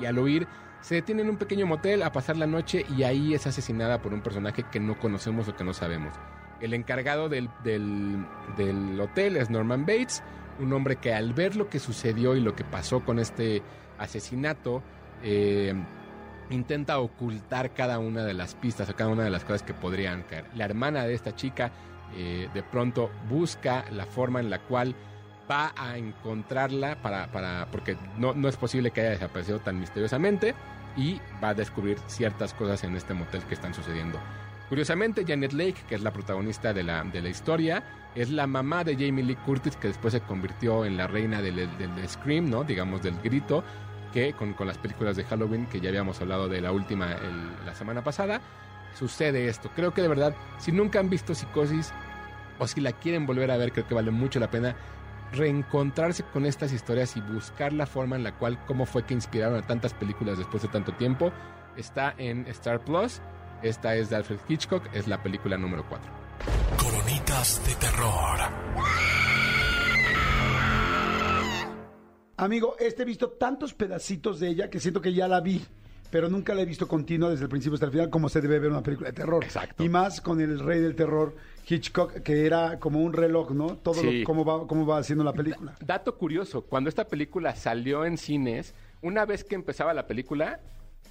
[SPEAKER 10] y al huir se detiene en un pequeño motel a pasar la noche y ahí es asesinada por un personaje que no conocemos o que no sabemos. El encargado del, del- hotel es Norman Bates, un hombre que al ver lo que sucedió y lo que pasó con este asesinato, eh, intenta ocultar cada una de las pistas o cada una de las cosas que podrían caer. La hermana de esta chica eh, de pronto busca la forma en la cual va a encontrarla para, para porque no, no es posible que haya desaparecido tan misteriosamente y va a descubrir ciertas cosas en este motel que están sucediendo. Curiosamente, Janet Lake, que es la protagonista de la, de la historia, es la mamá de Jamie Lee Curtis, que después se convirtió en la reina del, del Scream, ¿no? Digamos, del grito, que con, con las películas de Halloween, que ya habíamos hablado de la última el- la semana pasada, sucede esto. Creo que de verdad, si nunca han visto Psicosis, o si la quieren volver a ver, creo que vale mucho la pena reencontrarse con estas historias y buscar la forma en la cual, cómo fue que inspiraron a tantas películas después de tanto tiempo. Está en Star Plus. Esta es de Alfred Hitchcock, es la película número 4.
[SPEAKER 1] Coronitas de terror.
[SPEAKER 2] Amigo, este he visto tantos pedacitos de ella que siento que ya la vi, pero nunca la he visto continua desde el principio hasta el final, como se debe ver una película de terror.
[SPEAKER 10] Exacto.
[SPEAKER 2] Y más con el rey del terror, Hitchcock, que era como un reloj, ¿no? Todo
[SPEAKER 10] Sí.
[SPEAKER 2] lo, cómo, va, cómo va haciendo la película.
[SPEAKER 10] Dato curioso, cuando esta película salió en cines, una vez que empezaba la película,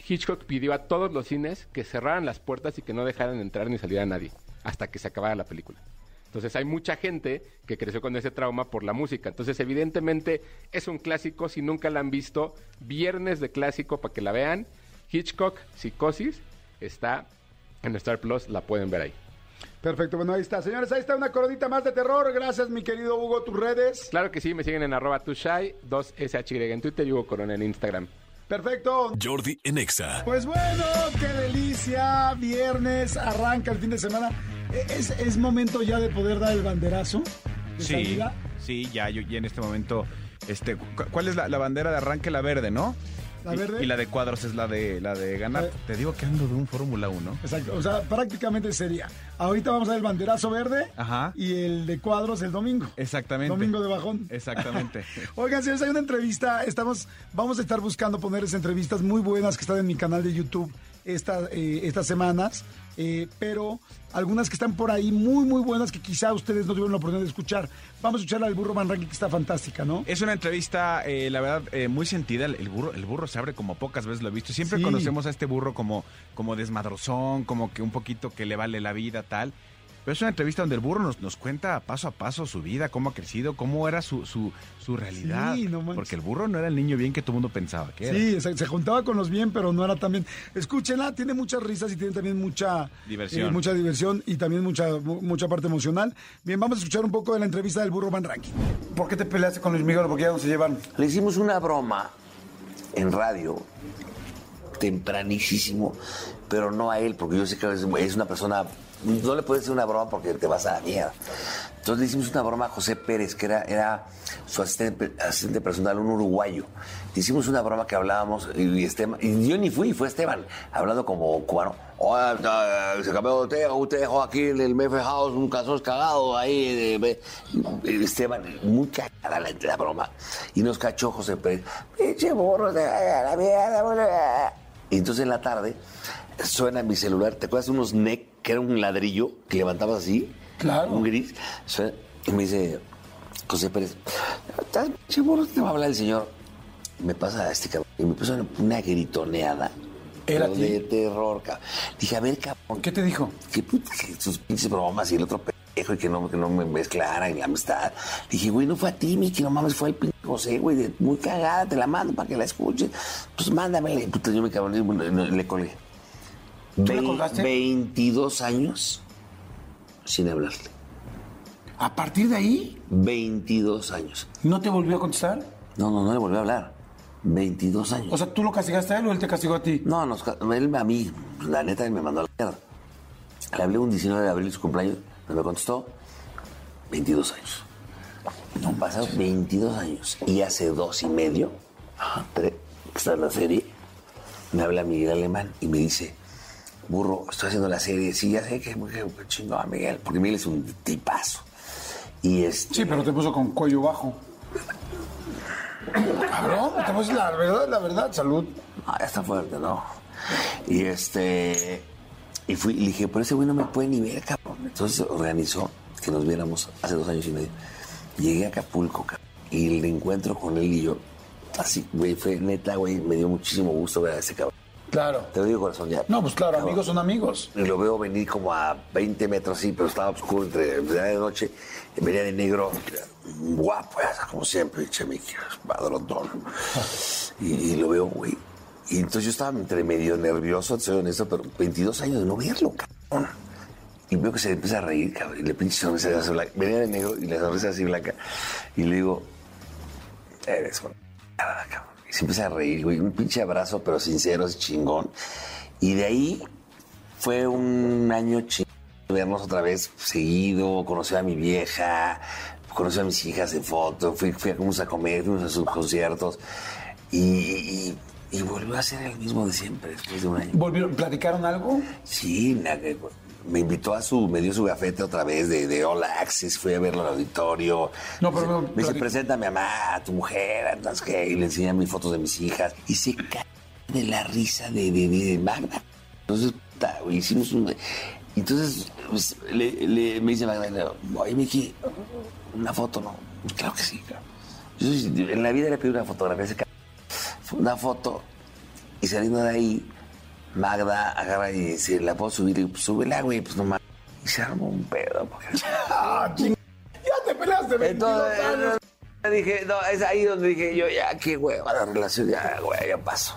[SPEAKER 10] Hitchcock pidió a todos los cines que cerraran las puertas y que no dejaran entrar ni salir a nadie hasta que se acabara la película. Entonces hay mucha gente que creció con ese trauma por la música. Entonces evidentemente es un clásico, si nunca la han visto, viernes de clásico para que la vean. Hitchcock, Psicosis, está en Star Plus, la pueden ver ahí.
[SPEAKER 2] Perfecto, bueno, ahí está. Señores, ahí está una coronita más de terror. Gracias, mi querido Hugo, tus redes.
[SPEAKER 10] Claro que sí, me siguen en arroba tushai, 2SHY en Twitter y Hugo Corona en Instagram.
[SPEAKER 2] Perfecto.
[SPEAKER 1] Jordi en Exa.
[SPEAKER 2] Pues bueno, qué delicia. Viernes, arranca el fin de semana. Eh, ¿Es, es momento ya de poder dar el banderazo de
[SPEAKER 3] Sí,
[SPEAKER 2] salida?
[SPEAKER 3] sí, ya, yo, ya en este momento, este, cu- ¿cuál es la, la bandera de arranque? La verde, ¿no?
[SPEAKER 2] ¿La
[SPEAKER 3] Y-
[SPEAKER 2] verde?
[SPEAKER 3] Y, la de cuadros es la de, la de ganar.
[SPEAKER 2] Eh.
[SPEAKER 3] Te digo que ando de un Fórmula 1.
[SPEAKER 2] Exacto, o sea, prácticamente sería. Ahorita vamos a dar el banderazo verde
[SPEAKER 3] Ajá.
[SPEAKER 2] y el de cuadros el domingo.
[SPEAKER 3] Exactamente.
[SPEAKER 2] Domingo de bajón.
[SPEAKER 3] Exactamente.
[SPEAKER 2] Oigan, señores, hay una entrevista. Estamos, vamos a estar buscando ponerles entrevistas muy buenas que están en mi canal de YouTube esta, eh, estas semanas. eh, pero algunas que están por ahí muy, muy buenas que quizá ustedes no tuvieron la oportunidad de escuchar. Vamos a escuchar al burro Van Ranking, que está fantástica, ¿no?
[SPEAKER 3] Es una entrevista, eh, la verdad, eh, muy sentida. El, burro, el burro se abre como pocas veces lo he visto. Siempre
[SPEAKER 2] Sí.
[SPEAKER 3] conocemos a este burro como, como desmadrozón, como que un poquito que le vale la vida, tal. Pero es una entrevista donde el burro nos, nos cuenta paso a paso su vida, cómo ha crecido, cómo era su, su, su realidad.
[SPEAKER 2] Sí, no manches.
[SPEAKER 3] Porque el burro no era el niño bien que todo el mundo pensaba que era.
[SPEAKER 2] Sí, se, se juntaba con los bien, pero no era tan bien. Escúchenla, tiene muchas risas y tiene también mucha
[SPEAKER 3] Diversión.
[SPEAKER 2] eh, mucha diversión y también mucha mu- mucha parte emocional. Bien, vamos a escuchar un poco de la entrevista del burro Van Ranking. ¿Por qué te peleaste con Luis Miguel? Porque ya no se llevan.
[SPEAKER 11] Le hicimos una broma en radio, tempranísimo, pero no a él, porque yo sé que es una persona. No le puedes hacer una broma porque te vas a la mierda. Entonces le hicimos una broma a José Pérez, que era, era su asistente, asistente personal, un uruguayo. Le hicimos una broma que hablábamos, y, Esteban, y yo ni fui, fue Esteban, hablando como cubano. Eh, se cambió de usted dejó aquí en el Mefe House un calzón cagado ahí. Esteban, muy cagada la, la broma. Y nos cachó José Pérez. Pinche burro, la mierda, burro". Y entonces en la tarde suena mi celular. ¿Te acuerdas unos NEC que era un ladrillo que levantabas así?
[SPEAKER 2] Claro.
[SPEAKER 11] Un gris. Y me dice José Pérez, ¿estás? Te va a hablar el señor. Me pasa a este cabrón. Y me puso una, gritoneada.
[SPEAKER 2] ¿Era
[SPEAKER 11] pero de terror, cabrón. Dije, a ver, cabrón.
[SPEAKER 2] ¿Qué te dijo?
[SPEAKER 11] Que, puta, que sus pinches bromas y el otro pendejo y que no, que no me mezclaran y la amistad. Dije, güey, no fue a ti, Miki, no mames, fue el pinche José, güey, de- muy cagada, te la mando para que la escuches. Pues mándamela. Y, Puta, yo me cabrón, no, le colgué.
[SPEAKER 2] Le
[SPEAKER 11] Vein-
[SPEAKER 2] colgaste?
[SPEAKER 11] 22 años sin hablarle.
[SPEAKER 2] A partir de ahí,
[SPEAKER 11] 22 años.
[SPEAKER 2] ¿no te volvió a contestar?
[SPEAKER 11] No, no, no le volví a hablar. 22 años.
[SPEAKER 2] O sea, ¿tú lo castigaste a él o él te castigó a ti?
[SPEAKER 11] No, nos, él a mí, la neta, él me mandó a la mierda. Le hablé un 19 de abril, su cumpleaños, no me contestó. 22 años. No, han pasado 22 años. Y hace dos y medio, tres, está en la serie, me habla Miguel Alemán y me dice, burro, estoy haciendo la serie. Sí, ya sé que, que, que chingón, Miguel, porque Miguel es un tipazo. Y este...
[SPEAKER 2] Sí, pero te puso con cuello bajo. Cabrón, te puso la verdad, la verdad, salud.
[SPEAKER 11] Ah, ya está fuerte, ¿no? Y este. Y fui, y le dije, pero ese güey no me puede ni ver, cabrón. Entonces organizó que nos viéramos hace dos años y medio. Llegué a Acapulco, cabrón. Y el encuentro con él y yo, así, güey, fue neta, güey, me dio muchísimo gusto ver a ese cabrón.
[SPEAKER 2] Claro.
[SPEAKER 11] Te lo digo, corazón, ya.
[SPEAKER 2] No, pues claro, amigos son amigos.
[SPEAKER 11] Y lo veo venir como a 20 metros así, pero estaba oscuro entre de noche. Venía de negro, guapo, como siempre, chemique, padrotón. Y, y lo veo, güey. Y entonces yo estaba entre medio nervioso, soy honesto, pero 22 años de no verlo, cabrón. Y veo que se le empieza a reír, cabrón. Y le pinche sonrisa así blanca. Venía de negro y la sonrisa así blanca. Y le digo, eres una cabrón. Y se empieza a reír, güey. Un pinche abrazo, pero sincero, es chingón. Y de ahí fue un año chingón vernos otra vez seguido, conocí a mi vieja, conocí a mis hijas en foto, fui, fui a, fuimos a comer, fuimos a sus conciertos y, y, y volvió a ser el mismo de siempre después de un año.
[SPEAKER 2] ¿Volvieron, platicaron algo?
[SPEAKER 11] Sí, na- me invitó a su, me dio su gafete otra vez de, de All Access, fui a verlo al auditorio.
[SPEAKER 2] No, pero
[SPEAKER 11] me,
[SPEAKER 2] me-
[SPEAKER 11] dice,
[SPEAKER 2] platic-
[SPEAKER 11] presenta a mi mamá, a tu mujer, entonces que y le enseñé mis fotos de mis hijas y se cae de la risa de, de, de Magda. Entonces, güey, hicimos un... Entonces, pues, le, le- me dice Magda, oye, Miki, una foto, ¿no? Claro que sí, claro. Yo en la vida le pedí una fotografía cabrón. Fue Una foto y saliendo de ahí, Magda agarra y dice, ¿la puedo subir? Y pues súbela, güey, pues nomás. Y se armó un pedo. Porque...
[SPEAKER 2] Ah, ching- Ya te peleaste 22
[SPEAKER 11] Entonces,
[SPEAKER 2] años.
[SPEAKER 11] dije, no, es ahí donde dije yo, ya, qué hueva la relación, ya, güey, ya paso.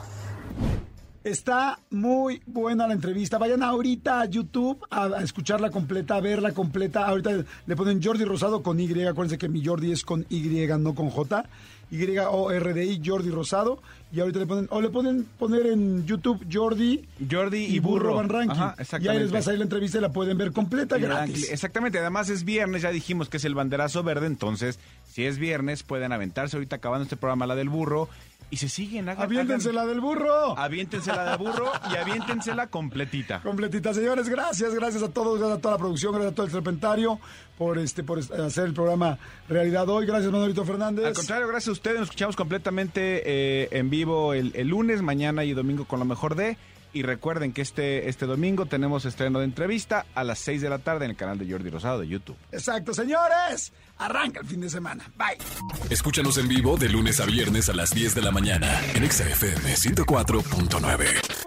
[SPEAKER 2] Está muy buena la entrevista. Vayan ahorita a YouTube a, a escucharla completa, a verla completa. Ahorita le ponen Jordi Rosado con Y. Acuérdense que mi Jordi es con Y, no con J. Y-O-R-D-I, Jordi Rosado. Y ahorita le ponen, o le ponen poner en YouTube Jordi,
[SPEAKER 3] Jordi y,
[SPEAKER 2] y Burro. Van Ranking.
[SPEAKER 3] Ajá,
[SPEAKER 2] y ahí les va a salir la entrevista y la pueden ver completa gratis.
[SPEAKER 3] Exactamente, además es viernes, ya dijimos que es el banderazo verde, entonces si es viernes pueden aventarse ahorita acabando este programa la del burro y se siguen. Hagan,
[SPEAKER 2] Aviéntense
[SPEAKER 3] hagan-
[SPEAKER 2] la del burro.
[SPEAKER 3] Aviéntense la del burro y aviéntensela completita.
[SPEAKER 2] Completita, señores, gracias, gracias a todos, gracias a toda la producción, gracias a todo el serpentario por este por hacer el programa realidad hoy. Gracias, Manuelito Fernández.
[SPEAKER 3] Al contrario, gracias a ustedes, nos escuchamos completamente eh, en vivo el, el lunes, mañana y domingo con lo mejor de. Y recuerden que este, este domingo tenemos estreno de entrevista a las 6 de la tarde en el canal de Jordi Rosado de YouTube.
[SPEAKER 2] Exacto, señores. Arranca el fin de semana. Bye.
[SPEAKER 1] Escúchanos en vivo de lunes a viernes a las 10 de la mañana en Exa FM 104.9.